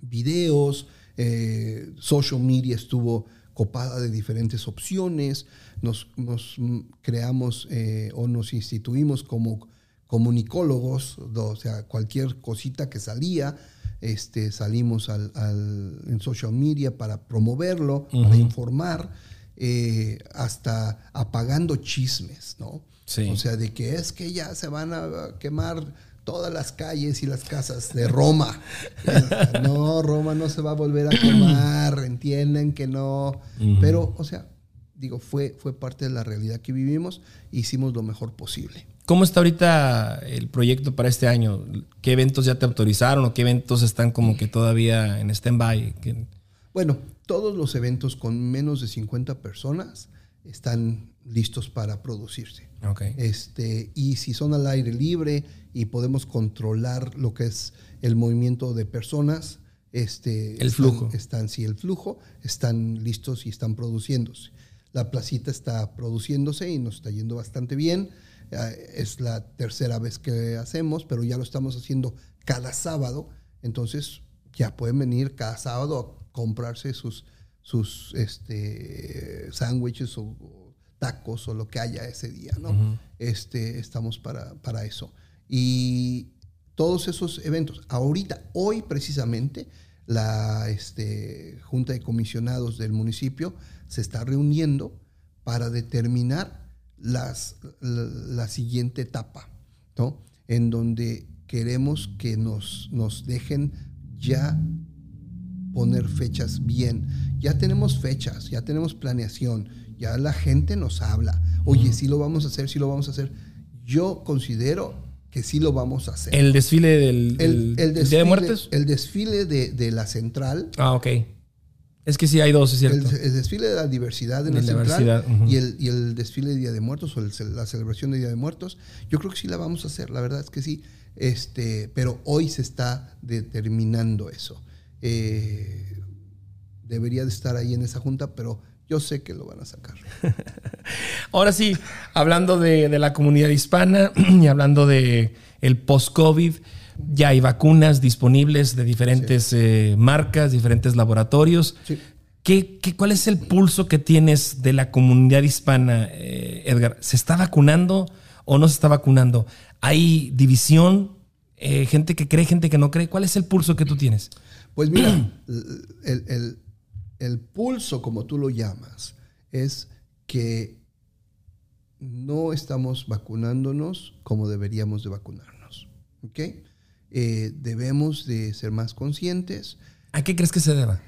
videos, eh, social media estuvo copada de diferentes opciones, nos, nos, mm, creamos eh, o nos instituimos como comunicólogos, o sea, cualquier cosita que salía, este, salimos al, al- en social media para promoverlo, para informar, eh, hasta apagando chismes, ¿no? Sí. O sea, de que es que ya se van a quemar todas las calles y las casas de Roma. no, Roma no se va a volver a quemar, entienden que no. Pero, o sea, digo, fue, fue parte de la realidad que vivimos, hicimos lo mejor posible. ¿Cómo está ahorita el proyecto para este año? ¿Qué eventos ya te autorizaron o qué eventos están como que todavía en stand-by? ¿Qué- Bueno, todos los eventos con menos de 50 personas están listos para producirse. Este, y si son al aire libre y podemos controlar lo que es el movimiento de personas, este, El están- flujo. Están, sí, el flujo, están listos y están produciéndose. La placita está produciéndose y nos está yendo bastante bien. Eh, es la tercera vez que hacemos, pero ya lo estamos haciendo cada sábado. Entonces, ya pueden venir cada sábado a comprarse sus, sus este, sándwiches o, o tacos o lo que haya ese día, ¿no? este, estamos para, para eso. Y todos esos eventos, ahorita, hoy precisamente, la este, Junta de Comisionados del municipio se está reuniendo para determinar las, la, la siguiente etapa, ¿no? En donde queremos que nos, nos dejen ya poner fechas bien. Ya tenemos fechas, ya tenemos planeación, ya la gente nos habla. Oye, sí lo vamos a hacer, sí lo vamos a hacer. Yo considero que sí lo vamos a hacer. ¿El desfile del, El, el Día desfile, de Muertos? el desfile de, de la central, Ah, ok. Es que sí hay dos, es cierto. el desfile de la diversidad en la la central y, el, y el desfile de Día de Muertos o el- la celebración de Día de Muertos, yo creo que sí la vamos a hacer, la verdad es que sí. Este, pero hoy se está determinando eso. Eh, debería de estar ahí en esa junta, pero yo sé que lo van a sacar. Ahora sí, hablando de, de la comunidad hispana y hablando de el post-COVID, ya hay vacunas disponibles de diferentes eh, marcas, diferentes laboratorios. Sí. ¿Qué, qué, cuál es el pulso que tienes de la comunidad hispana, eh, Edgar? ¿Se está vacunando o no se está vacunando? ¿Hay división? Eh, ¿Gente que cree, gente que no cree? ¿Cuál es el pulso que tú tienes? Pues mira, el, el- el pulso, como tú lo llamas, es que no estamos vacunándonos como deberíamos de vacunarnos. ¿ok? Eh, debemos de ser más conscientes. ¿A qué crees que se deba?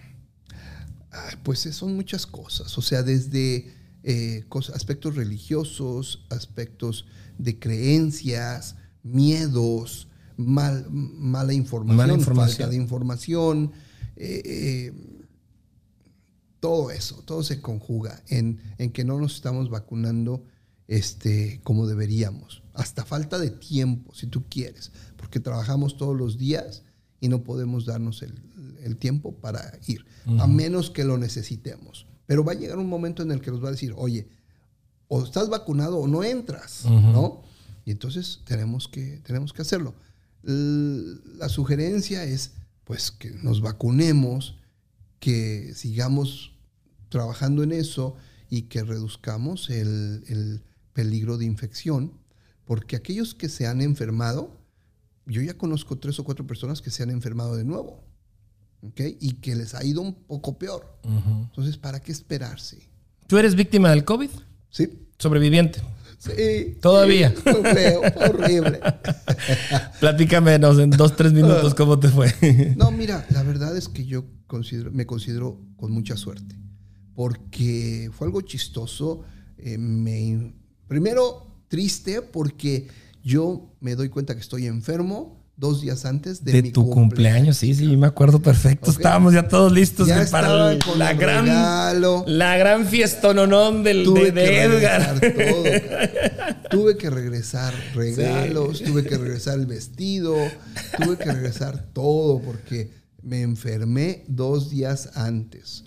Ay, pues eh, son muchas cosas, o sea, desde eh, aspectos religiosos, aspectos de creencias, miedos, mal- mala información, Mala información. falta de información, eh, eh, todo eso, todo se conjuga en, en que no nos estamos vacunando este, como deberíamos. Hasta falta de tiempo, si tú quieres, porque trabajamos todos los días y no podemos darnos el, el tiempo para ir, a menos que lo necesitemos. Pero va a llegar un momento en el que nos va a decir, oye, o estás vacunado o no entras, ¿no? Y entonces tenemos que, tenemos que hacerlo. La sugerencia es, pues, que nos vacunemos, que sigamos trabajando en eso y que reduzcamos el, el peligro de infección, porque aquellos que se han enfermado, yo ya conozco tres o cuatro personas que se han enfermado de nuevo, ¿ok? Y que les ha ido un poco peor. Entonces, ¿para qué esperarse? ¿Tú eres víctima del COVID? ¿Sí? Sobreviviente. Sí. Todavía. Sí, fue feo, fue horrible. Platícamenos en dos, tres minutos cómo te fue. No, mira, la verdad es que yo considero, me considero con mucha suerte, porque fue algo chistoso. eh, me, primero, triste porque yo me doy cuenta que estoy enfermo dos días antes de, De, mi tu cumpleaños, sí, sí, me acuerdo perfecto. Estábamos ya todos listos Ya para con la gran regalo. la gran fiestononón del Tuve de, de que Edgar. regresar todo. Tuve que regresar regalos, tuve que regresar el vestido, tuve que regresar todo porque me enfermé dos días antes.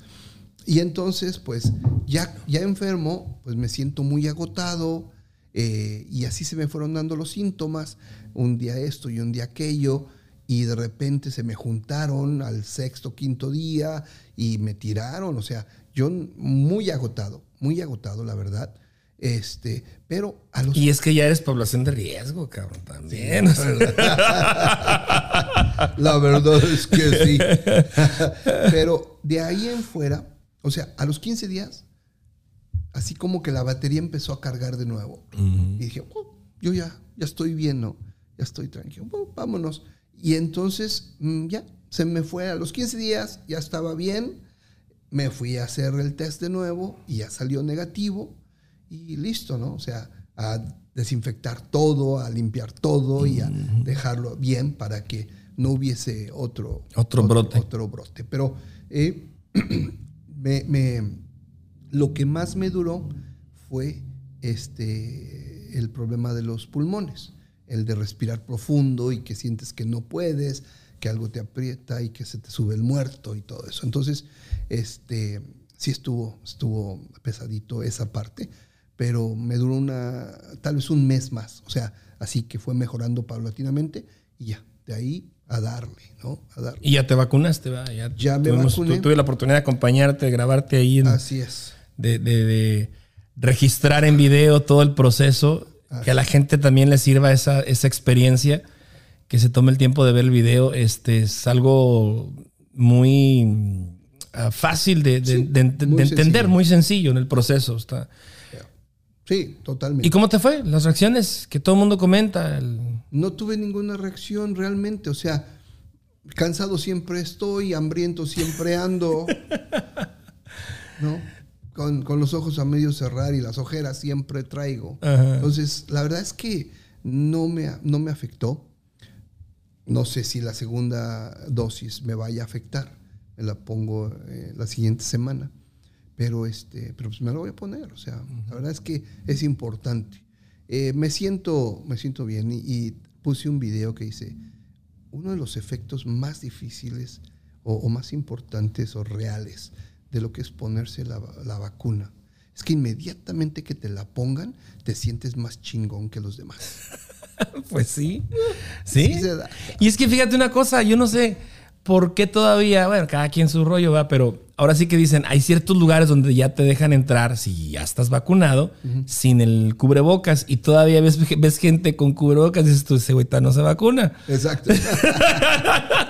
Y entonces, pues, ya, ya enfermo, pues me siento muy agotado eh, y así se me fueron dando los síntomas, un día esto y un día aquello, y de repente se me juntaron al sexto, quinto día y me tiraron, o sea, yo muy agotado, muy agotado, la verdad. Este, pero a los Y es que ya eres población de riesgo, cabrón, también. La verdad es que sí. Pero de ahí en fuera, o sea, a los 15 días, así como que la batería empezó a cargar de nuevo. Y dije, "Oh, yo ya, ya estoy bien, ¿no? Ya estoy tranquilo, vámonos. Y entonces, mm, ya, se me fue a los 15 días, ya estaba bien. Me fui a hacer el test de nuevo y ya salió negativo. Y listo, ¿no? O sea, a desinfectar todo, a limpiar todo y a dejarlo bien para que no hubiese otro, Otro brote. Otro brote. Pero eh, me, me- lo que más me duró fue este, el problema de los pulmones, el de respirar profundo y que sientes que no puedes, que algo te aprieta y que se te sube el muerto y todo eso. Entonces, este, sí estuvo, estuvo pesadito esa parte, pero me duró una, tal vez un mes más, o sea, así que fue mejorando paulatinamente y ya, de ahí a darle, ¿no? A darle. y ya te vacunaste, ¿verdad? Ya, Ya me tuvimos- vacuné. tu- tuve la oportunidad de acompañarte, de grabarte ahí, en- Así es. de, de- de registrar en video todo el proceso, que a la gente también le sirva esa, esa experiencia, que se tome el tiempo de ver el video. Este es algo muy ah, fácil de, de- Sí, de ent- muy de entender, sencillo. muy sencillo en el proceso. Está. Sí, totalmente. ¿Y cómo te fue? Las reacciones que todo el mundo comenta. el- no tuve ninguna reacción realmente. O sea, cansado siempre estoy, hambriento siempre ando, ¿no? Con, con los ojos a medio cerrar y las ojeras siempre traigo. Ajá. Entonces, la verdad es que no me, no me afectó. No sé si la segunda dosis me vaya a afectar. Me la pongo eh, la siguiente semana. Pero, este, pero pues me la voy a poner. O sea, la verdad es que es importante. Eh, me, siento, me siento bien y, y puse un video que dice, uno de los efectos más difíciles o, o más importantes o reales de lo que es ponerse la, la vacuna es que inmediatamente que te la pongan, te sientes más chingón que los demás. Pues sí. Sí. Y es que fíjate una cosa, yo no sé por qué todavía, bueno, cada quien su rollo va, pero ahora sí que dicen, hay ciertos lugares donde ya te dejan entrar si ya estás vacunado sin el cubrebocas y todavía ves, ves gente con cubrebocas y dices tú, ese güey no se vacuna. Exacto.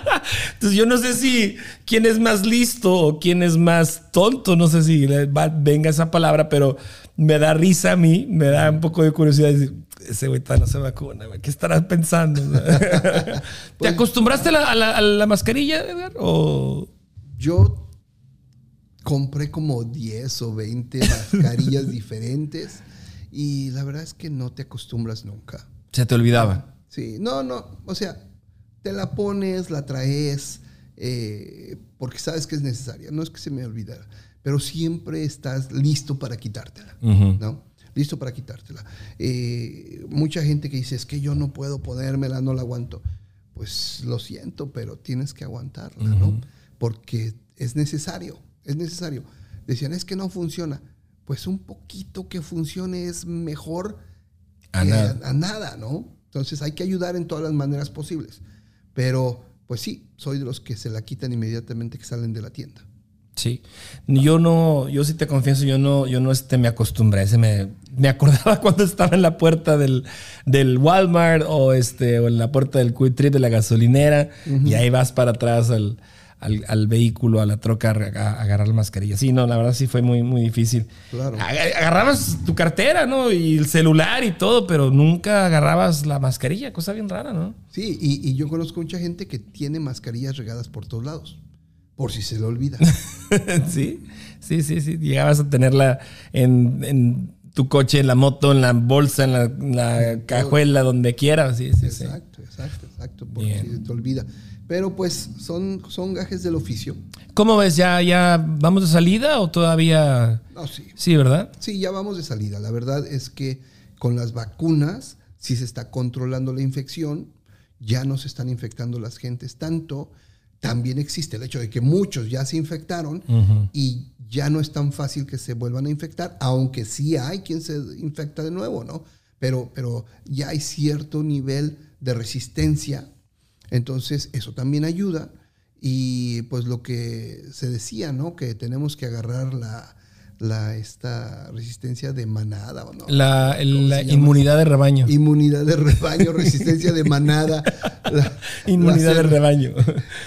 Entonces yo no sé si quién es más listo o quién es más tonto, no sé si va- venga esa palabra, pero me da risa a mí, me da un poco de curiosidad decir, ese güey no se vacuna, ¿qué estarás pensando? ¿Te Pues- acostumbraste a la, a la- a la mascarilla, Edgar? ¿O Yo compré como 10 o 20 mascarillas diferentes y la verdad es que no te acostumbras nunca. se te olvidaba? Sí, no, no, o sea, te la pones, la traes, eh, porque sabes que es necesaria. No es que se me olvidara, pero siempre estás listo para quitártela. ¿no? Listo para quitártela. Eh, mucha gente que dice, es que yo no puedo ponérmela, no la aguanto. Pues lo siento, pero tienes que aguantarla, ¿no? Porque es necesario, es necesario. Decían, es que no funciona. Pues un poquito que funcione es mejor A que nada. a nada, ¿no? Entonces hay que ayudar en todas las maneras posibles. Pero, pues sí, soy de los que se la quitan inmediatamente que salen de la tienda. Sí. Yo no, yo sí te confieso, yo no, yo no este, me acostumbré. Se me, me acordaba cuando estaba en la puerta del, del Walmart o, este, o en la puerta del Quick de la gasolinera y ahí vas para atrás al, al, al vehículo, a la troca, a, a agarrar la mascarilla. Sí, no, la verdad sí fue muy, muy difícil. Claro. Ag- Agarrabas tu cartera, ¿no? Y el celular y todo, pero nunca agarrabas la mascarilla, cosa bien rara, ¿no? Sí, y, y yo conozco mucha gente que tiene mascarillas regadas por todos lados, por si se le olvida. sí, sí, sí, sí. Llegabas a tenerla en, en tu coche, en la moto, en la bolsa, en la, en la cajuela, donde quieras. Sí, sí, sí. Exacto, exacto, exacto, por Bien. si se te olvida. Pero pues son, son gajes del oficio. ¿Cómo ves? ¿Ya, ¿Ya vamos de salida o todavía...? No, sí. Sí, ¿verdad? Sí, ya vamos de salida. La verdad es que con las vacunas sí se está controlando la infección, ya no se están infectando las gentes tanto. También existe el hecho de que muchos ya se infectaron y ya no es tan fácil que se vuelvan a infectar, aunque sí hay quien se infecta de nuevo, ¿no? Pero, pero ya hay cierto nivel de resistencia, entonces eso también ayuda. Y pues lo que se decía, ¿no? Que tenemos que agarrar la, la esta resistencia de manada, ¿o no? La, inmunidad de rebaño. Inmunidad de rebaño, resistencia de manada. la- inmunidad la de rebaño.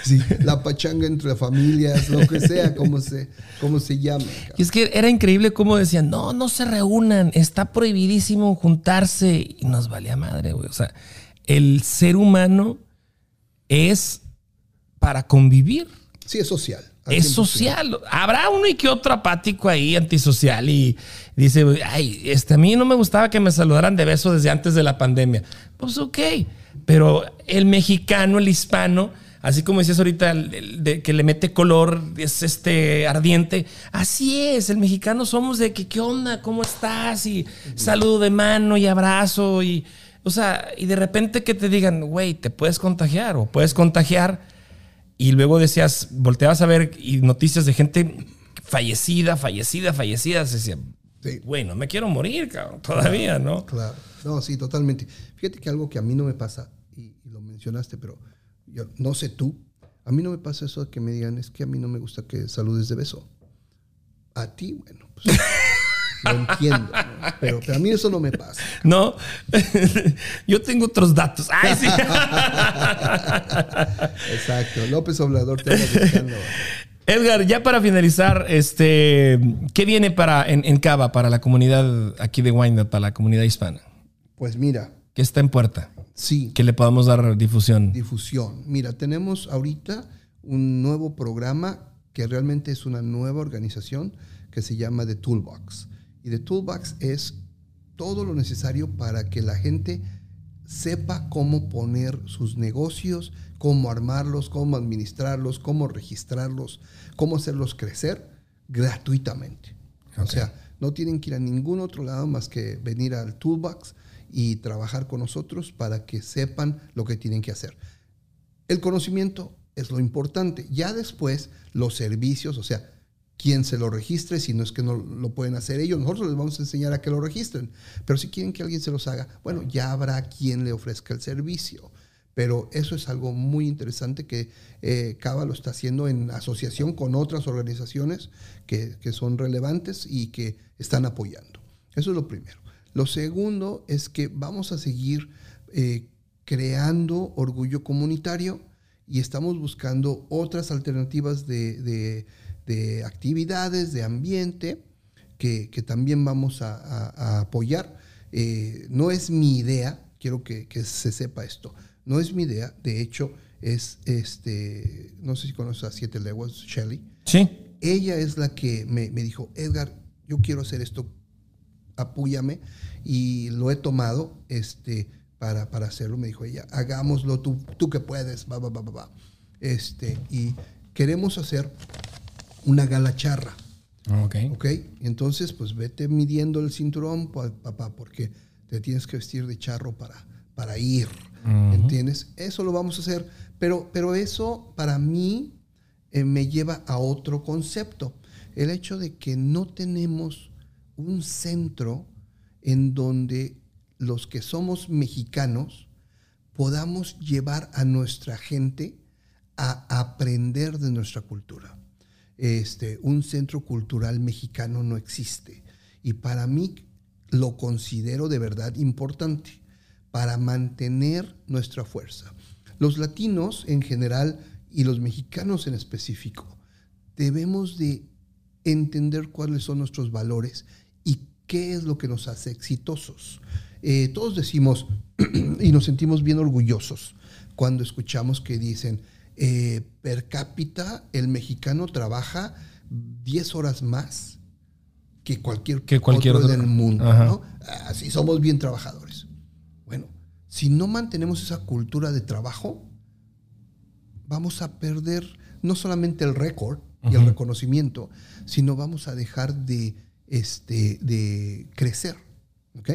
Sí, la pachanga entre familias, lo que sea, como se, como se llame. Y es que era increíble cómo decían, no, no se reúnan, está prohibidísimo juntarse. Y nos valía madre, güey. O sea, el ser humano es para convivir. Sí, es social. al Es 100%. social. Habrá uno y que otro apático ahí, antisocial, y dice, ay, este, a mí no me gustaba que me saludaran de beso desde antes de la pandemia. Pues ok, pero el mexicano, el hispano, así como decías ahorita, el- el de que le mete color, es este ardiente. Así es, el mexicano somos de que, ¿qué onda? ¿Cómo estás? Y saludo de mano y abrazo y... O sea, y de repente que te digan, güey, te puedes contagiar o puedes contagiar. Y luego decías, volteabas a ver y noticias de gente fallecida, fallecida, fallecida. Se decía, Sí. güey, no me quiero morir, cabrón, todavía, ¿no? Claro. No, sí, totalmente. Fíjate que algo que a mí no me pasa, y, y lo mencionaste, pero yo no sé tú, a mí no me pasa eso de que me digan, es que a mí no me gusta que saludes de beso. A ti, bueno, pues lo entiendo, ¿no? pero, pero a mí eso no me pasa. No, yo tengo otros datos. Ay, sí. Exacto. López Obrador te buscando. Edgar, ya para finalizar, este, ¿qué viene para en, en Cava para la comunidad aquí de Wyandotte, para la comunidad hispana? Pues mira, ¿Qué está en puerta? Sí, que le podamos dar difusión. difusión. Mira, tenemos ahorita un nuevo programa que realmente es una nueva organización que se llama The Toolbox. Y The Toolbox es todo lo necesario para que la gente sepa cómo poner sus negocios, cómo armarlos, cómo administrarlos, cómo registrarlos, cómo hacerlos crecer gratuitamente. O sea, no tienen que ir a ningún otro lado más que venir al Toolbox y trabajar con nosotros para que sepan lo que tienen que hacer. El conocimiento es lo importante. Ya después, los servicios, o sea, quien se lo registre, si no es que no lo pueden hacer ellos, nosotros les vamos a enseñar a que lo registren. Pero si quieren que alguien se los haga, bueno, ya habrá quien le ofrezca el servicio. Pero eso es algo muy interesante que eh, Cava lo está haciendo en asociación con otras organizaciones que, son relevantes y que están apoyando. Eso es lo primero. Lo segundo es que vamos a seguir eh, creando orgullo comunitario y estamos buscando otras alternativas de- de actividades, de ambiente, que, que también vamos a, a- a apoyar. Eh, no es mi idea, quiero que, que se sepa esto, no es mi idea, de hecho es, este, no sé si conoces a Siete Leguas, Shelley, Sí. ella es la que me, me dijo, Edgar, yo quiero hacer esto, apúyame, y lo he tomado este, para, para hacerlo. Me dijo ella, hagámoslo, tú, tú que puedes, va, va, va, va, va. Este, y queremos hacer una gala charra, Ok. ¿ok? Entonces, pues vete midiendo el cinturón, pa- papá, porque te tienes que vestir de charro para, para ir, ¿entiendes? Eso lo vamos a hacer, pero, pero eso para mí eh, me lleva a otro concepto, el hecho de que no tenemos un centro en donde los que somos mexicanos podamos llevar a nuestra gente a aprender de nuestra cultura. Este, un centro cultural mexicano no existe. Y para mí lo considero de verdad importante para mantener nuestra fuerza. Los latinos en general y los mexicanos en específico debemos de entender cuáles son nuestros valores y qué es lo que nos hace exitosos. Eh, todos decimos y nos sentimos bien orgullosos cuando escuchamos que dicen, eh, per cápita el mexicano trabaja 10 horas más que cualquier, Que cualquier otro del mundo. ¿no? Así somos bien trabajadores. Bueno, si no mantenemos esa cultura de trabajo, vamos a perder no solamente el récord y el reconocimiento, sino vamos a dejar de, este, de crecer. ¿ok?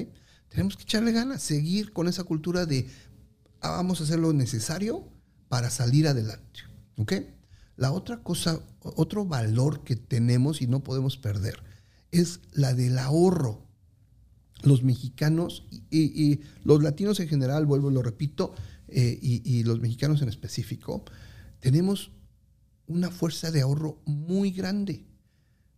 Tenemos que echarle ganas, seguir con esa cultura de ah, vamos a hacer lo necesario para salir adelante. ¿ok? La otra cosa, otro valor que tenemos y no podemos perder es la del ahorro los mexicanos y, los latinos en general, vuelvo y lo repito, eh, y los mexicanos en específico, tenemos una fuerza de ahorro muy grande.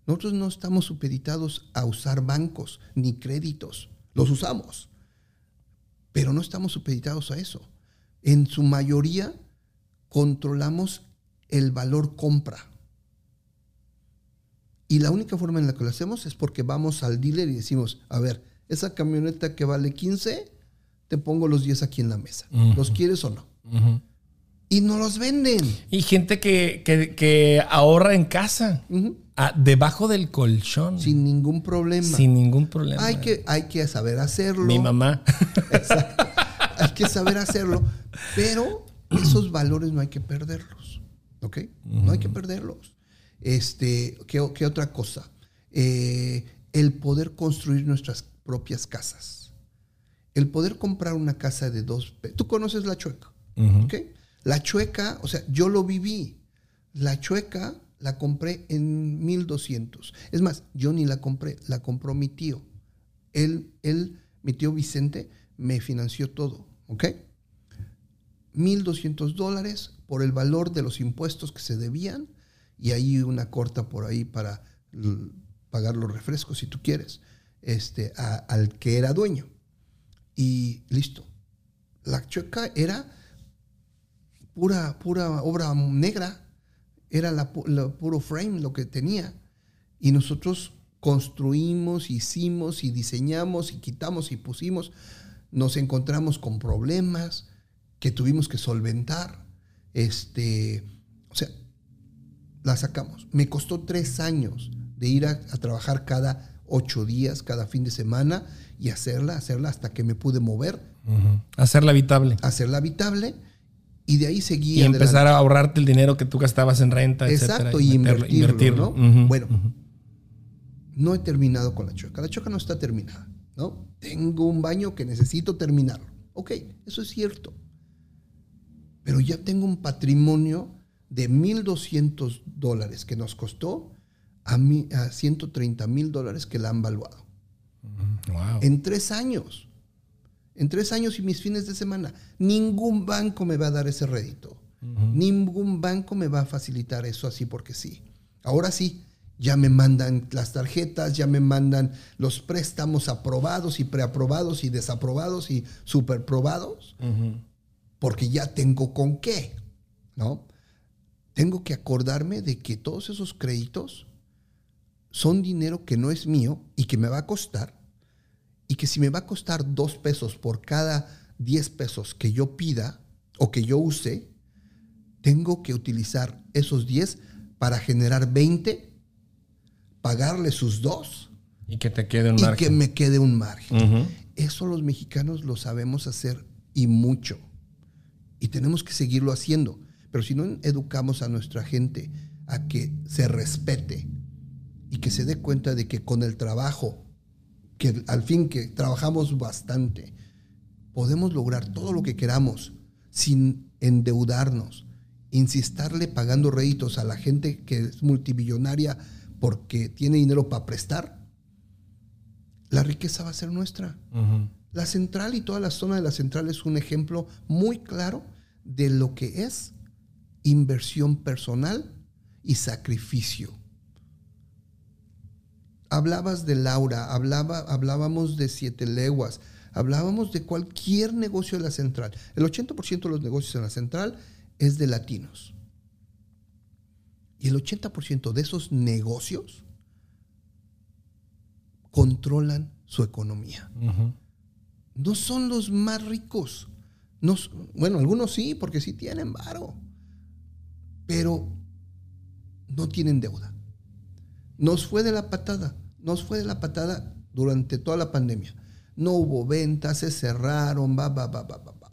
Nosotros no estamos supeditados a usar bancos ni créditos. Los usamos, pero no estamos supeditados a eso. En su mayoría controlamos el valor compra. Y la única forma en la que lo hacemos es porque vamos al dealer y decimos, a ver, esa camioneta que vale 15, te pongo los 10 aquí en la mesa. ¿Los quieres o no? Y no los venden. Y gente que, que- que ahorra en casa, debajo del colchón, Sin ningún problema. sin ningún problema. hay, que, hay que saber hacerlo. Mi mamá. Exacto. Hay que saber hacerlo. Pero esos valores no hay que perderlos. ¿Ok? No hay que perderlos. Este, ¿qué, qué otra cosa? Eh, el poder construir nuestras propias casas. El poder comprar una casa de dos... Tú conoces la chueca. ¿ok? La chueca, o sea, yo lo viví. La chueca la compré en 1200. Es más, yo ni la compré, la compró mi tío. Él, él, mi tío Vicente, me financió todo, ¿ok? 1.200 dólares por el valor de los impuestos que se debían y ahí una corta por ahí para pagar los refrescos si tú quieres, este, al que era dueño. Y listo. La chueca era pura, pura obra negra, era la, la puro frame lo que tenía. Y nosotros construimos, hicimos y diseñamos y quitamos y pusimos. nos encontramos con problemas que tuvimos que solventar. Este, o sea, la sacamos. Me costó tres años de ir a, a trabajar cada ocho días, cada fin de semana y hacerla, hacerla hasta que me pude mover, Hacerla habitable. hacerla habitable y de ahí seguí Y adelante. empezar a ahorrarte el dinero que tú gastabas en renta, Exacto, etcétera, y meterlo- invertirlo, Bueno, no he terminado con la choca. La choca no está terminada, ¿no? Tengo un baño que necesito terminarlo. Ok, eso es cierto. Pero ya tengo un patrimonio de 1.200 dólares que nos costó a, mi, a 130 mil dólares que la han valuado. Wow. En tres años. En tres años y mis fines de semana. Ningún banco me va a dar ese rédito. Ningún banco me va a facilitar eso así porque sí. Ahora sí, ya me mandan las tarjetas, ya me mandan los préstamos aprobados y preaprobados y desaprobados y superprobados, porque ya tengo con qué, ¿no? Tengo que acordarme de que todos esos créditos son dinero que no es mío y que me va a costar, y que si me va a costar dos pesos por cada 10 pesos que yo pida o que yo use, tengo que utilizar esos 10 para generar 20, pagarle sus dos Y que te quede un y margen. que me quede un margen. Eso los mexicanos lo sabemos hacer y mucho. Y tenemos que seguirlo haciendo. Pero si no educamos a nuestra gente a que se respete y que se dé cuenta de que con el trabajo, que al fin que trabajamos bastante, podemos lograr todo lo que queramos sin endeudarnos, insistarle pagando réditos a la gente que es multimillonaria porque tiene dinero para prestar, la riqueza va a ser nuestra. Ujú. La central y toda la zona de la central es un ejemplo muy claro de lo que es inversión personal y sacrificio. Hablabas de Laura, hablaba, hablábamos de Siete Leguas, hablábamos de cualquier negocio de la central. El 80% de los negocios en la central es de latinos. Y el 80% de esos negocios controlan su economía. No son los más ricos. No bueno, algunos sí, porque sí tienen varo. Pero no tienen deuda. Nos fue de la patada. Nos fue de la patada durante toda la pandemia. No hubo ventas, se cerraron, va, va, va, va, va.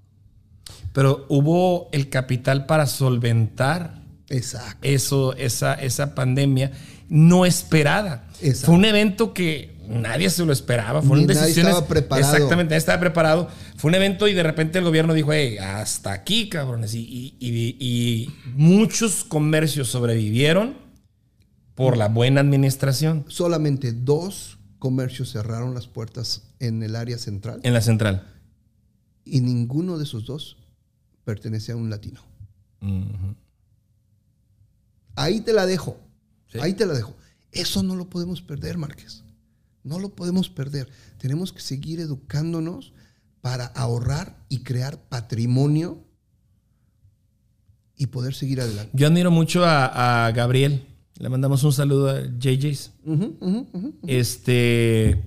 Pero hubo el capital para solventar Exacto. eso, esa, esa pandemia no esperada. Exacto. Fue un evento que nadie se lo esperaba. Fueron Ni nadie decisiones. estaba preparado. Exactamente, nadie estaba preparado. Fue un evento y de repente el gobierno dijo, hey, hasta aquí, cabrones. Y, y- y- y muchos comercios sobrevivieron por la buena administración Solamente dos comercios cerraron las puertas en el área central en la central. y ninguno de esos dos pertenece a un latino. Ahí te la dejo. Sí. Ahí te la dejo. Eso no lo podemos perder, Márquez. No lo podemos perder. Tenemos que seguir educándonos para ahorrar y crear patrimonio y poder seguir adelante. Yo admiro mucho a, a Gabriel. Le mandamos un saludo a JJ's. Este.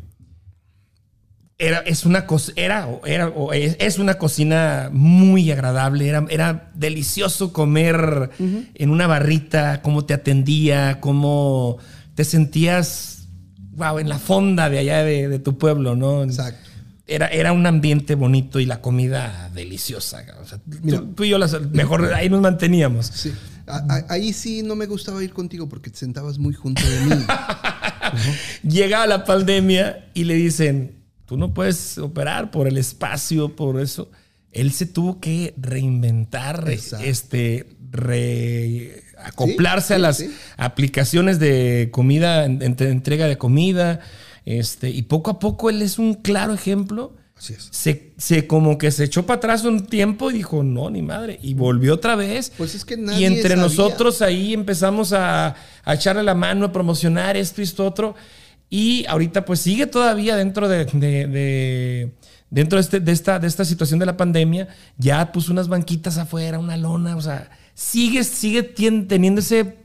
Era, es una co- era, era, o es, es una cocina muy agradable. Era, era delicioso comer en una barrita, cómo te atendía, cómo te sentías, wow, en la fonda de allá de, de tu pueblo, ¿no? Exacto. Era, era un ambiente bonito y la comida deliciosa. O sea, Mira. tú, tú y yo, las- mejor ahí nos manteníamos. Sí. A- a- ahí sí no me gustaba ir contigo porque te sentabas muy junto de mí. Llega la pandemia y le dicen, tú no puedes operar por el espacio, por eso. Él se tuvo que reinventar, Exacto. este, re- acoplarse Sí, a las sí. aplicaciones de comida, en- entre- entrega de comida. Este, y poco a poco él es un claro ejemplo. Así es. Se, se como que se echó para atrás un tiempo y dijo, no, ni madre. Y volvió otra vez. Pues es que Y nadie entre sabía. nosotros ahí empezamos a, a echarle la mano, a promocionar esto y esto otro. Y ahorita pues sigue todavía dentro de, de- de- dentro de, este- de esta, de esta situación de la pandemia. Ya puso unas banquitas afuera, una lona. O sea, sigue, sigue teniendo ese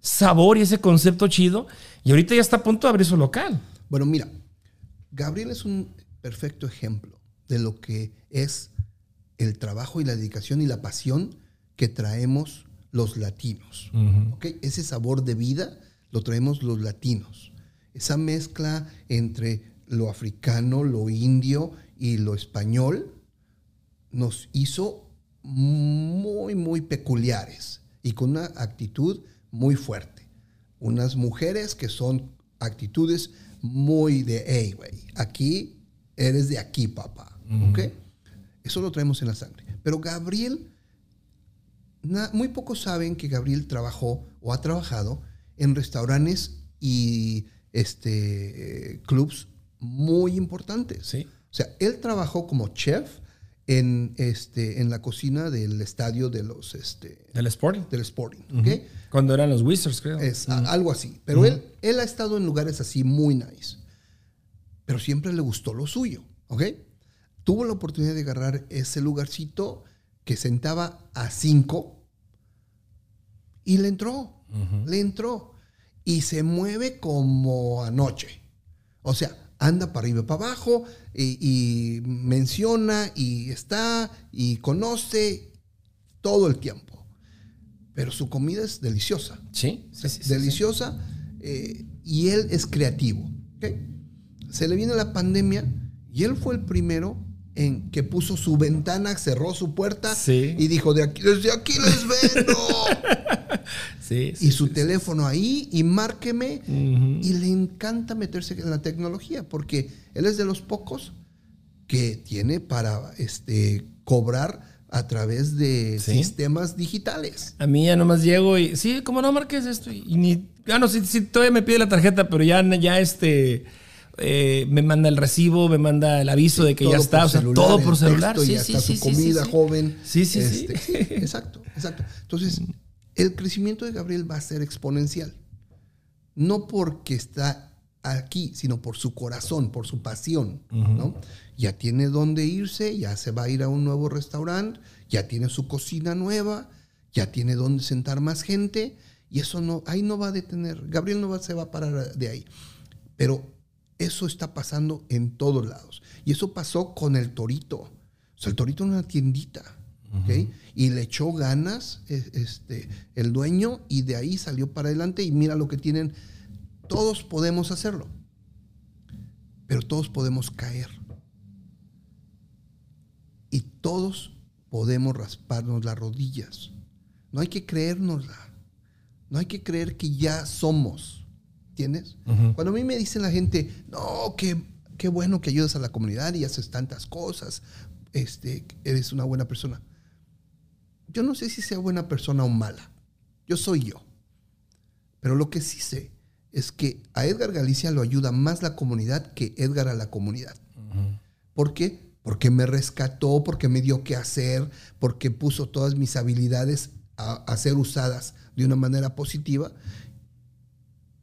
sabor y ese concepto chido. Y ahorita ya está a punto de abrir su local. Bueno, mira, Gabriel es un perfecto ejemplo de lo que es el trabajo y la dedicación y la pasión que traemos los latinos. ¿ok? Ese sabor de vida lo traemos los latinos. Esa mezcla entre lo africano, lo indio y lo español nos hizo muy, muy peculiares y con una actitud muy fuerte. Unas mujeres que son actitudes muy de, hey, güey, aquí eres de aquí, papá. ¿Ok? Eso lo traemos en la sangre. Pero Gabriel, muy pocos saben que Gabriel trabajó o ha trabajado en restaurantes y este, clubs muy importantes. Sí. O sea, él trabajó como chef en, este, en la cocina del estadio de los... Este, Del Sporting. del Sporting. ¿ok? Cuando eran los Wizards, creo. Es a- algo así. Pero él, él ha estado en lugares así muy nice. Pero siempre le gustó lo suyo. ¿Ok? Tuvo la oportunidad de agarrar ese lugarcito que sentaba a cinco y le entró. Le entró. Y se mueve como anoche. O sea, anda para arriba y para abajo y, y menciona y está y conoce todo el tiempo. Pero su comida es deliciosa Sí, sí, sí, sí, deliciosa eh, y él es creativo. Se le viene la pandemia y él fue el primero en que puso su ventana, cerró su puerta Sí. y dijo, de aquí, desde aquí les vendo. Sí, sí, y su teléfono ahí y márqueme. Y le encanta meterse en la tecnología porque él es de los pocos que tiene para este, cobrar a través de sistemas digitales. A mí ya nomás llego y, sí, como no marques esto. Y ni, ah, no, sí, todavía me pide la tarjeta, pero ya, ya este, eh, me manda el recibo, me manda el aviso de que ya está, o sea, celular, todo por celular. texto, Sí, ya sí, está sí, su comida joven. Sí, sí, Este, sí. Exacto, exacto. Entonces, el crecimiento de Gabriel va a ser exponencial. No porque está aquí, sino por su corazón, por su pasión. ¿no? Ya tiene dónde irse, ya se va a ir a un nuevo restaurante, ya tiene su cocina nueva, ya tiene dónde sentar más gente, y eso no, ahí no va a detener. Gabriel no va, se va a parar de ahí. Pero eso está pasando en todos lados. Y eso pasó con el Torito. O sea, el Torito era una tiendita. Y le echó ganas e- este, el dueño y de ahí salió para adelante y mira lo que tienen. Todos podemos hacerlo. Pero todos podemos caer. Y todos podemos rasparnos las rodillas. No hay que creérnosla. No hay que creer que ya somos. ¿Entiendes? Cuando a mí me dicen la gente, no, qué, qué bueno que ayudas a la comunidad y haces tantas cosas, este, eres una buena persona. Yo no sé si sea buena persona o mala. Yo soy yo. Pero lo que sí sé es que a Edgar Galicia lo ayuda más la comunidad que Edgar a la comunidad. ¿Por qué? Porque me rescató, porque me dio que hacer, porque puso todas mis habilidades a, a ser usadas de una manera positiva.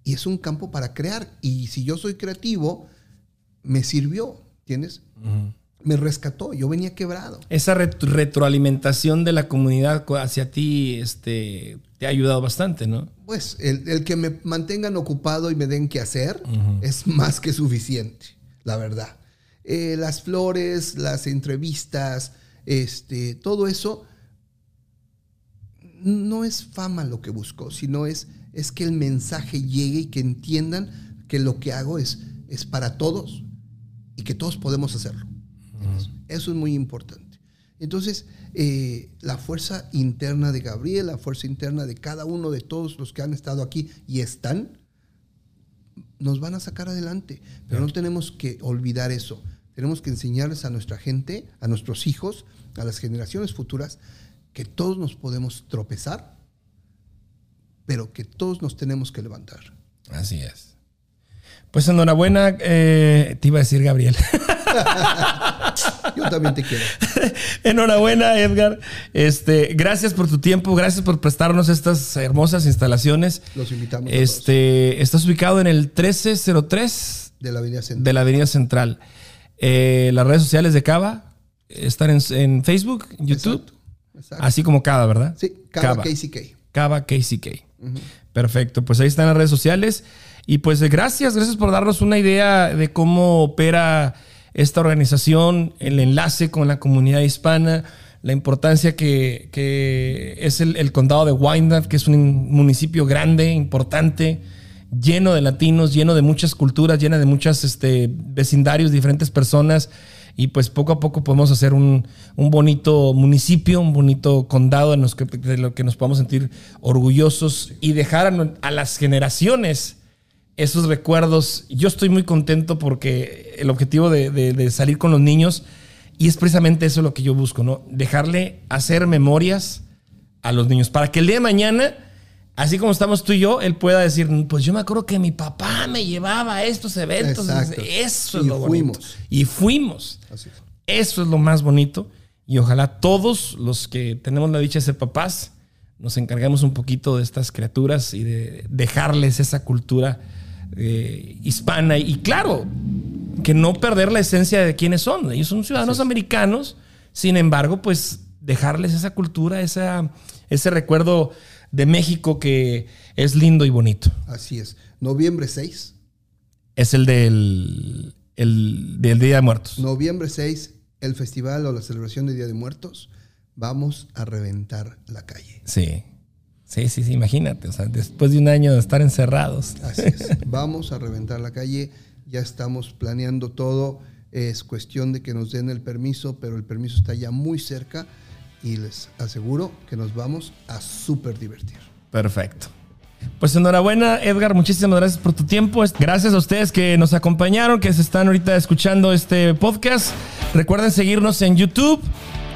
Y es un campo para crear. Y si yo soy creativo, me sirvió, ¿entiendes? Me rescató. Yo venía quebrado. Esa ret- retroalimentación de la comunidad co- hacia ti este, te ha ayudado bastante, ¿no? Pues el, el que me mantengan ocupado y me den que hacer es más que suficiente, la verdad. Eh, las flores, las entrevistas, este, todo eso no es fama lo que busco, sino es, es que el mensaje llegue y que entiendan que lo que hago es, es para todos y que todos podemos hacerlo. Eso es muy importante. Entonces, eh, la fuerza interna de Gabriel, la fuerza interna de cada uno de todos los que han estado aquí y están, nos van a sacar adelante. Pero no tenemos que olvidar eso. Tenemos que enseñarles a nuestra gente, a nuestros hijos, a las generaciones futuras, que todos nos podemos tropezar, pero que todos nos tenemos que levantar. Así es. Pues enhorabuena, eh, te iba a decir Gabriel. Yo también te quiero. enhorabuena, Edgar. Este, gracias por tu tiempo, gracias por prestarnos estas hermosas instalaciones. Los invitamos. Este, estás ubicado en el 1303 De la Avenida Central. de la Avenida Central. Eh, las redes sociales de Cava están en, en Facebook, YouTube, Exacto, exacto. así como Cava, ¿verdad? Sí, Cava KCK. Cava KCK. Perfecto, pues ahí están las redes sociales. Y pues eh, gracias, gracias por darnos una idea de cómo opera esta organización, el enlace con la comunidad hispana, la importancia que, que es el, condado de Wyandotte, que es un municipio grande, importante, lleno de latinos, lleno de muchas culturas, lleno de muchos este, vecindarios, diferentes personas. Y pues poco a poco podemos hacer un, un bonito municipio, un bonito condado en los que, de lo que nos podamos sentir orgullosos y dejar a, a las generaciones esos recuerdos. Yo estoy muy contento porque el objetivo de, de, salir con los niños, y es precisamente eso lo que yo busco, ¿no? Dejarle hacer memorias a los niños para que el día de mañana, así como estamos tú y yo, él pueda decir, pues yo me acuerdo que mi papá me llevaba a estos eventos. Exacto. Eso es y lo fuimos. bonito. Y fuimos. Así es. Eso es lo más bonito. Y ojalá todos los que tenemos la dicha de ser papás nos encarguemos un poquito de estas criaturas y de dejarles esa cultura eh, hispana. Y claro, que no perder la esencia de quiénes son. Ellos son ciudadanos americanos, sin embargo, pues dejarles esa cultura, esa, ese recuerdo de México que es lindo y bonito. Así es. Noviembre 6. Es el del, el, del Día de Muertos. Noviembre 6, el festival o la celebración del Día de Muertos. Vamos a reventar la calle. Sí. Sí, sí, sí, imagínate, o sea, después de un año de estar encerrados. Así es. Vamos a reventar la calle ya estamos planeando todo, es cuestión de que nos den el permiso, pero el permiso está ya muy cerca y les aseguro que nos vamos a súper divertir. Perfecto. Pues enhorabuena, Edgar, muchísimas gracias por tu tiempo. Gracias a ustedes que nos acompañaron, que se están ahorita escuchando este podcast. Recuerden seguirnos en YouTube,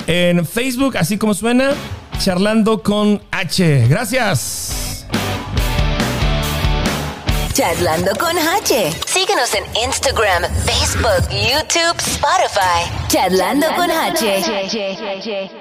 en Facebook, así como suena, charlando con H. Gracias. Charlando con H. Síguenos en Instagram, Facebook, YouTube, Spotify. Charlando, con H.